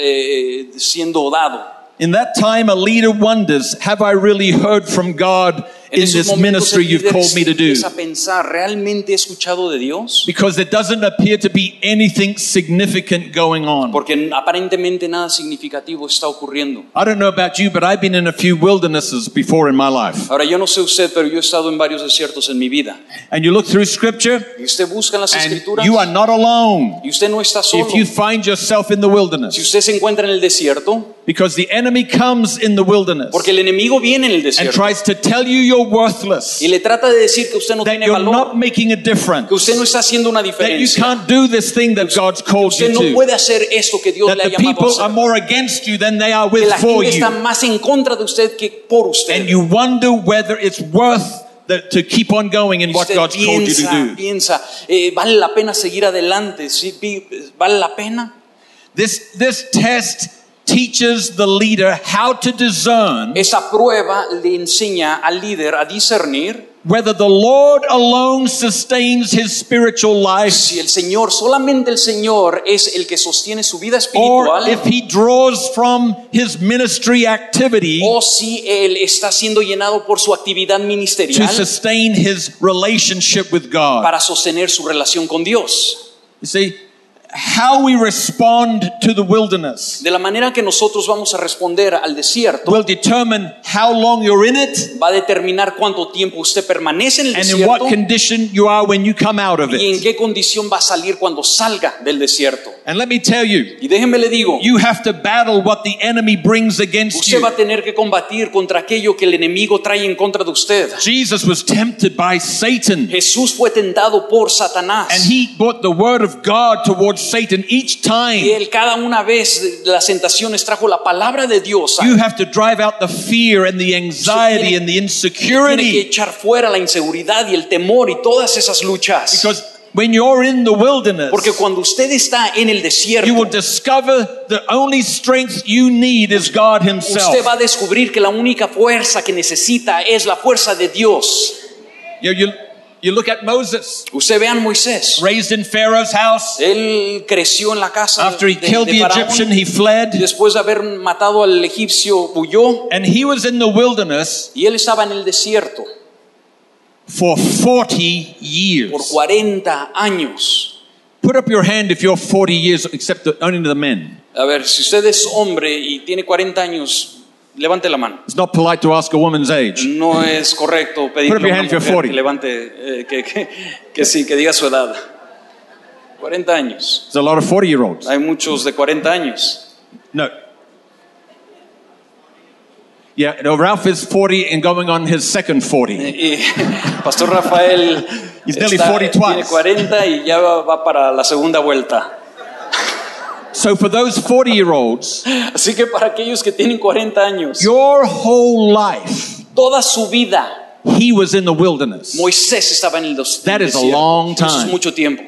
eh, siendo dado. In that time, a leader wonders, have I really heard from God En in this ministry you've called me to do? a pensar, ¿realmente he escuchado de Dios? Because there doesn't appear to be anything significant going on. Porque aparentemente nada significativo está ocurriendo. I don't know about you, but I've been in a few wildernesses before in my life. Ahora, yo no sé usted, pero yo he estado en varios desiertos en mi vida. And you look through scripture, Y usted busca en las and escrituras you are not alone y usted no está solo. if you find yourself in the Si wilderness. usted se encuentra en el desierto, Because the enemy comes in the wilderness Porque el enemigo viene en el and desierto tries to tell you you're worthless, y le trata de decir que usted no that tiene you're valor, not making a difference, que usted no está haciendo una that you diferencia, can't do this thing that God's called you usted no to, puede hacer esto que Dios that le ha the llamado a people are hacer, more against you than they are que with la for gente está you. más en contra de usted que por usted. And you wonder whether it's worth the, to keep on going in what Usted God's called you to do. piensa, eh, ¿vale la pena seguir adelante? ¿Sí? Pi- ¿Vale la pena? This, this test teaches the leader how to discern Esa prueba le enseña al líder a discernir whether the Lord alone sustains his spiritual life si el Señor, solamente el Señor es el que sostiene su vida espiritual or if he draws from his ministry activity o si Él está siendo llenado por su actividad ministerial to sustain his relationship with God. para sostener su relación con Dios. You see, how we respond to the wilderness De la manera que nosotros vamos a responder al desierto will determine how long you're in it va a determinar cuánto tiempo usted permanece en el and in what condition you are when you come out of it. y en qué condición va a salir cuando salga del desierto. And let me tell you, Y déjenme le digo, you have to battle what the enemy brings against usted you. va a tener que combatir contra aquello que el enemigo trae en contra de usted. Jesus was tempted by Satan Jesús fue tentado por Satanás. and he brought the word of God towards Satan each Y time. él cada una vez las tentaciones trajo la palabra de Dios. You have to drive out the fear and the anxiety and the Tiene que insecurity echar fuera la inseguridad y el temor y todas esas luchas. because when you're in the wilderness, Porque cuando usted está en el desierto, you will discover the only strength you need is God Himself. usted va a descubrir que la única fuerza que necesita es la fuerza de Dios. You, you, you look at Moses, Usted vea a Moisés. raised in Pharaoh's house. Él creció en la casa After he de, killed de the Faraón. Egyptian, he fled. Después de haber matado al egipcio, huyó. And he was in the wilderness Y él estaba en el desierto for 40 years. por years. 40 años. Put up your hand if you're 40 years, except the, only the men. A ver, si usted es hombre y tiene 40 años, levante la mano. It's not polite to ask a woman's age. No es correcto pedirle Put up your a una hand if you're mujer 40. que levante, eh, que, que, que sí, que diga su edad. 40 años. There's a lot of 40 year olds. Hay muchos de 40 años. No. Yeah, no, Ralph is 40 and going on his second 40. Y Pastor Rafael He's nearly está- 40 tiene twice. 40 y ya va, va para la segunda vuelta. So for those 40 year olds, Así que para aquellos que tienen 40 años, your whole life, toda su vida, he was in the wilderness. Moisés estaba en el des- That is a desierto. long Eso es time. mucho tiempo.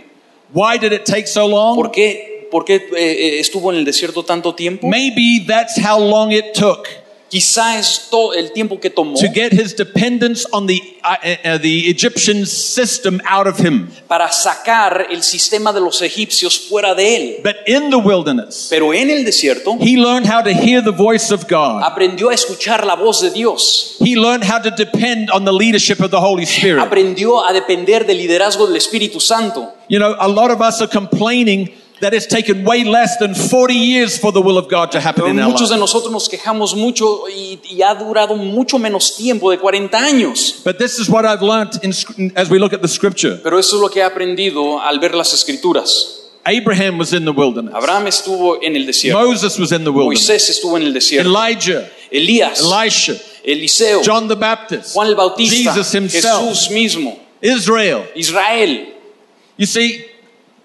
Why did it take so long? ¿Por qué, por qué, eh, eh, estuvo en el desierto tanto tiempo? Maybe that's how long it took Quizá es todo el tiempo que tomó to get his dependence on the, uh, uh, the Egyptian system out of him. para sacar el sistema de los egipcios fuera de él. But in the wilderness, Pero en el desierto he learned how to hear the voice of God. aprendió a escuchar la voz de Dios. He learned how to depend on the leadership of the Holy Spirit. Aprendió a depender del liderazgo del Espíritu Santo. You know, a lot of us are complaining that it's taken way less than 40 years for the will of God to happen in our Muchos de nosotros nos quejamos mucho y, y ha durado mucho menos tiempo de 40 años. But this is what I've learned in, as we look at the scripture. Pero eso es lo que he aprendido al ver las escrituras. Abraham was in the wilderness. Abraham estuvo en el desierto. Moses was in the wilderness. Moisés estuvo en el desierto. Elijah, Elías, Elisha, Eliseo, John the Baptist, Juan el Bautista, Jesus himself, Jesús mismo, Israel. Israel. You see,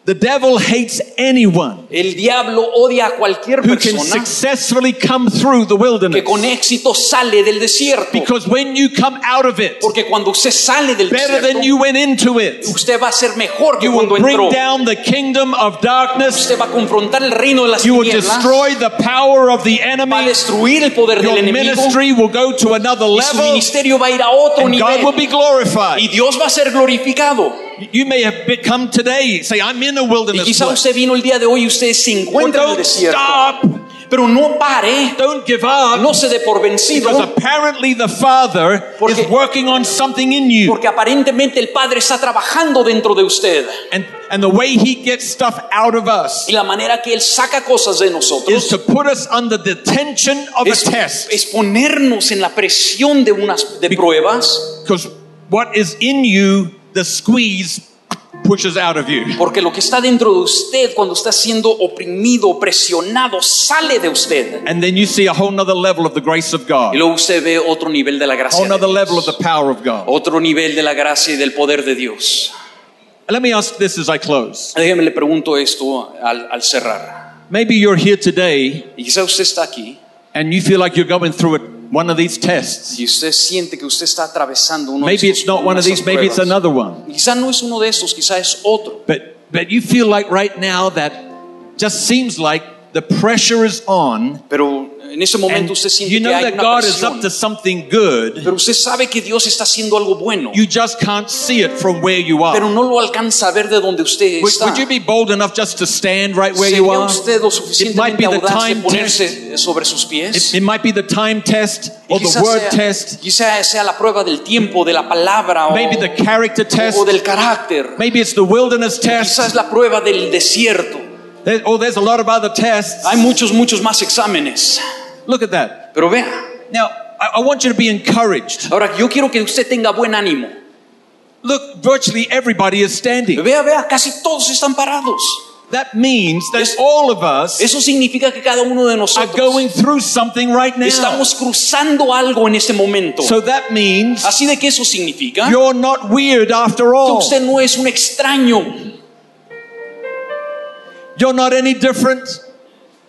the devil hates anyone El diablo odia a cualquier who can persona successfully come through the que wilderness. con éxito sale del desierto. Because when you come out of it, Porque cuando usted sale del better than desierto, you went into it, usted va a ser mejor que you will cuando bring entró. down the kingdom of darkness. Usted va a confrontar el reino de las You will tinieblas, destroy the power of the va a enemy. destruir el poder del Your enemigo ministry will go to another y su level. ministerio va a ir a otro And God will nivel be glorified. y Dios va a ser glorificado. You may have be- come today, say, I'm in a Y wilderness. quizá place." usted vino el día de hoy y usted se Well, encuentra en el don't desierto. stop. Pero no pare, Don't give up. no se dé por vencido, Because apparently the Father Porque- is working on something in you. porque aparentemente el Padre está trabajando dentro de usted. And, and the way He gets stuff out of us Y la manera que Él saca cosas de is nosotros to put us under the tension of a es, test. es ponernos en la presión de unas de pruebas, Because what is in you, the squeeze pushes out of you. Porque lo que está dentro de usted cuando está siendo oprimido, presionado, sale de usted. And then you see a whole nother level of the grace of God, Y luego usted ve otro nivel de la gracia. whole nother level of the power of God. Otro nivel de la gracia y del poder de Dios. Let me ask this as I close. Déjeme le pregunto esto al, al cerrar. Maybe you're here today Y quizá usted está aquí and you feel like you're going through a, one of these tests. y usted siente que usted está atravesando uno de Maybe estos it's not one of these, maybe it's another one. Quizá no es uno de estos, quizá es otro. But but you feel like right now that just seems like the pressure is on Pero eh, en ese momento usted siente you que know hay that una God is up to something good. Pero usted sabe que Dios está haciendo algo bueno. You just can't see it from where you Pero are. no lo alcanza a ver de donde usted Would, está. would you be bold enough just to stand right where you are? usted lo It might be suficientemente the time ponerse sobre sus pies? It, it might be the time test or the word sea, test, quizá sea la prueba del tiempo, de la palabra o, maybe the character test, o del carácter. maybe it's the wilderness test. Quizás la prueba del desierto. There- oh, there's a lot of other tests. Hay muchos, muchos más exámenes. Look at that. Pero vea, Now, I, I want you to be encouraged. ahora yo quiero que usted tenga buen ánimo. Look, virtually everybody is standing. Vea, vea, casi todos están parados. That means that Es- all of us Eso significa que cada uno de are nosotros going through something right now. estamos cruzando algo en este momento. So that means Así de que eso significa you're not weird after que all. usted no es un extraño. You're not any different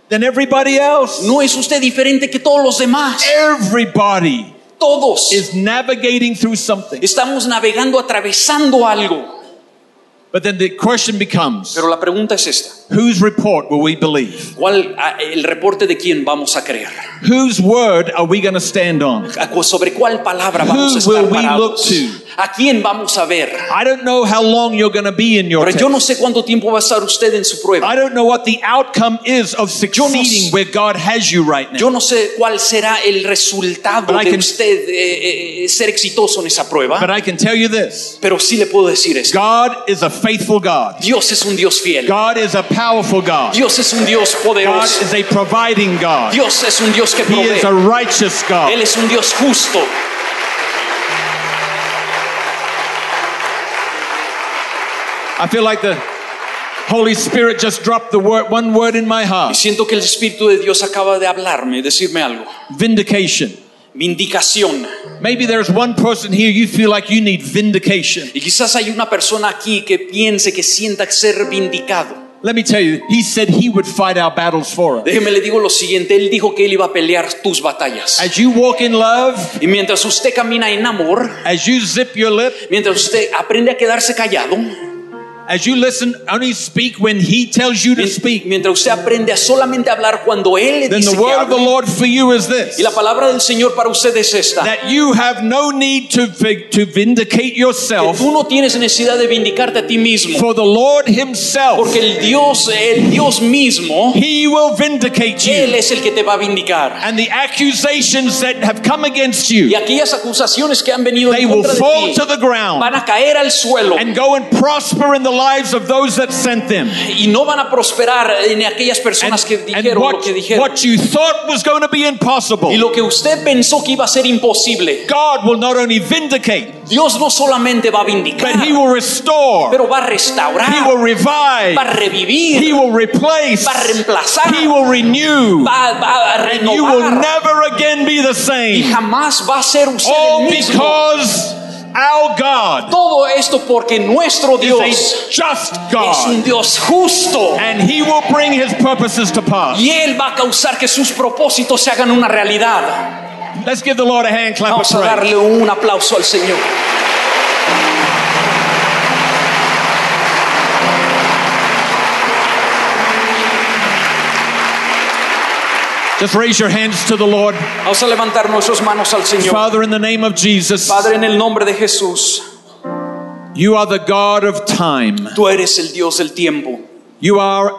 than everybody else. No es usted diferente que todos los demás. Everybody Todos is navigating through something. estamos navegando, atravesando algo. But then the question becomes Pero la pregunta es esta. whose report will we believe? ¿Cuál el reporte de quién vamos a creer? Whose word are we going to stand on? ¿Sobre cuál palabra vamos a Who will estar we look to? ¿A quién vamos a ver? I don't know how long you're going to be in your Pero yo no sé cuánto tiempo va a estar usted en su prueba. I don't know what the outcome is of succeeding where God has you right now. Yo no sé cuál será el resultado But de can- usted eh, eh, ser exitoso en esa prueba. But I can tell you this Pero sí le puedo decir esto. God is a faithful God, Dios es un Dios fiel. God is a powerful God, Dios es un Dios God poderoso. is a providing God, Dios es un Dios que He is a provee. righteous God. Él es un Dios justo. I feel like the Holy Spirit just dropped the word, one word in my Y heart siento que el Espíritu de Dios acaba de hablarme, decirme algo. vindication. Vindicación. Maybe there's one person here you feel like you need vindication. Y quizás hay una persona aquí que piense, que sienta ser vindicado. Let me tell you, He said He would fight our battles for us. Déjeme le digo lo siguiente, Él dijo que Él iba a pelear tus batallas. As you walk in love, Y mientras usted camina en amor, as you zip your lip, mientras usted aprende a quedarse callado, as you listen, only speak when He tells you to speak, mientras usted aprende a solamente hablar cuando Él le then dice the que word of the hable, Lord for you is this. Y la palabra del Señor para usted es esta, that you have no need to, to vindicate que yourself, tú no tienes necesidad de vindicarte a ti mismo, for the Lord Himself, porque el Dios, el Dios mismo, He will vindicate Él you. es el que te va a vindicar. And the accusations that have come against Y you, aquellas acusaciones que han venido they en will contra de fall ti to the ground van a caer al suelo. and go and prosper in the lives of those that sent them. y no van a prosperar en aquellas And, personas que and dijeron lo what, que dijeron. what you thought was going to be impossible, Y lo que usted pensó que iba a ser imposible, God will not only vindicate, Dios no solamente va a vindicar, but He will restore, pero va a restaurar, He will revive, va a revivir, He will replace, va a reemplazar, He will renew, va, va a and you will never again be the same. y jamás va a ser usted All el mismo. because our God Todo esto porque nuestro is Dios a just es un Dios justo and He will bring His purposes to pass. y Él va a causar que sus propósitos se hagan una realidad. Let's give the Lord a hand clap Vamos a darle un aplauso al Señor. Just raise your hands to the Lord. Vamos a levantar nuestras manos al Señor. Father, in the name of Jesus, Padre, en el nombre de Jesús, you are the God of time. tú eres el Dios del tiempo. You are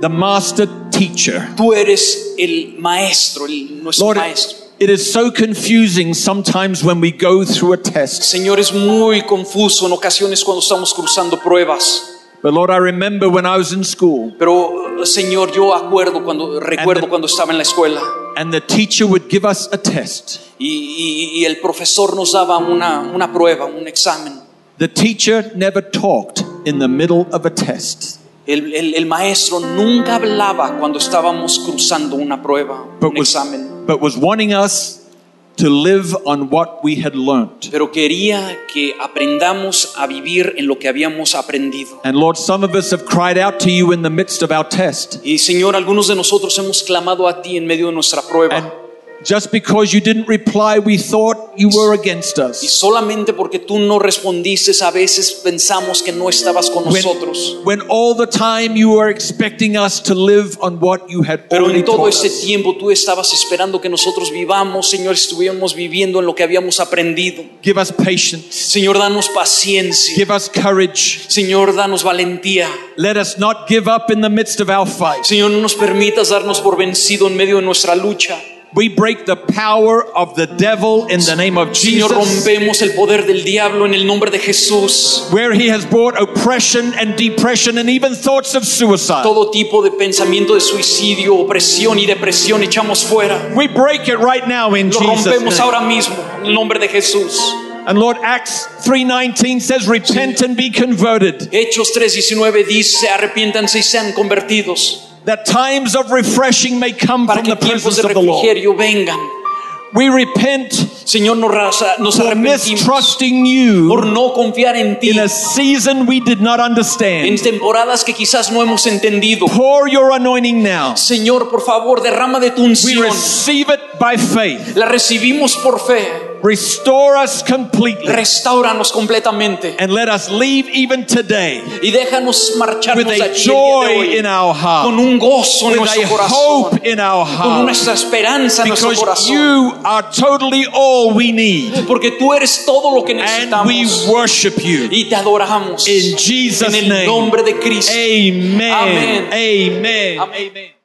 the master teacher. Tú eres el maestro, el, nuestro Lord, maestro. it is so confusing sometimes when we go through a test. Señor, es muy confuso en ocasiones cuando estamos cruzando pruebas. But Lord, I remember when I was in school Pero, Señor, yo acuerdo cuando, recuerdo the- cuando estaba en la escuela and the teacher would give us a test. y, y- y el profesor nos daba una, una prueba, un examen. The teacher never talked. in the middle of a test. El, el- el maestro nunca hablaba cuando estábamos cruzando una prueba, But un was, examen. but was wanting us to live on what we had learned. Pero quería que aprendamos a vivir en lo que habíamos aprendido. And Lord, some of us have cried out to you in the midst of our test. Y Señor, algunos de nosotros hemos clamado a ti en medio de nuestra prueba. And just because you didn't reply, we thought you were against us. Y solamente porque tú no respondiste, a veces pensamos que no estabas con When, nosotros. when all the time you were expecting us to live on what you had Pero en todo ese us. tiempo tú estabas esperando que nosotros vivamos, Señor, estuviéramos viviendo en lo que habíamos aprendido. Give us patience. Señor, danos paciencia. Give us courage. Señor, danos valentía. Let us not give up in the midst of our fight. Señor, no nos permitas darnos por vencido en medio de nuestra lucha. We break the power of the devil in the name of Señor, Jesus. rompemos el poder del diablo en el nombre de Jesús. Where he has brought oppression and depression and even thoughts of suicide. Todo tipo de pensamiento de suicidio, opresión y depresión echamos fuera. We break it right now in Lo Jesus' rompemos ahora mismo en el nombre de Jesús. And Lord, Acts 3.19 says, repent and be converted. Hechos 3:19 dice, arrepiéntanse y sean convertidos That times of refreshing may come para from que the tiempos presence de of the Lord. refrigerio vengan. We repent Señor, nos, raza- nos for arrepentimos mistrusting you por no confiar en ti in a season we did not en understand. temporadas que quizás no hemos entendido. Pour your anointing now. Señor, por favor, derrama de tu We unción. receive it by faith. La recibimos por fe. Restore us completely. Restauranos completamente. And let us leave even today Y déjanos with marcharnos a día de joy hoy in our con heart, un gozo en with nuestro a corazón, hope in our con heart, nuestra esperanza en nuestro because corazón. you are totally all we need. Porque tú eres todo lo que And we necesitamos. worship you. Y te adoramos. In Jesus' en el name. nombre de Cristo. Amen. Amén. Amen. Amén. Amen.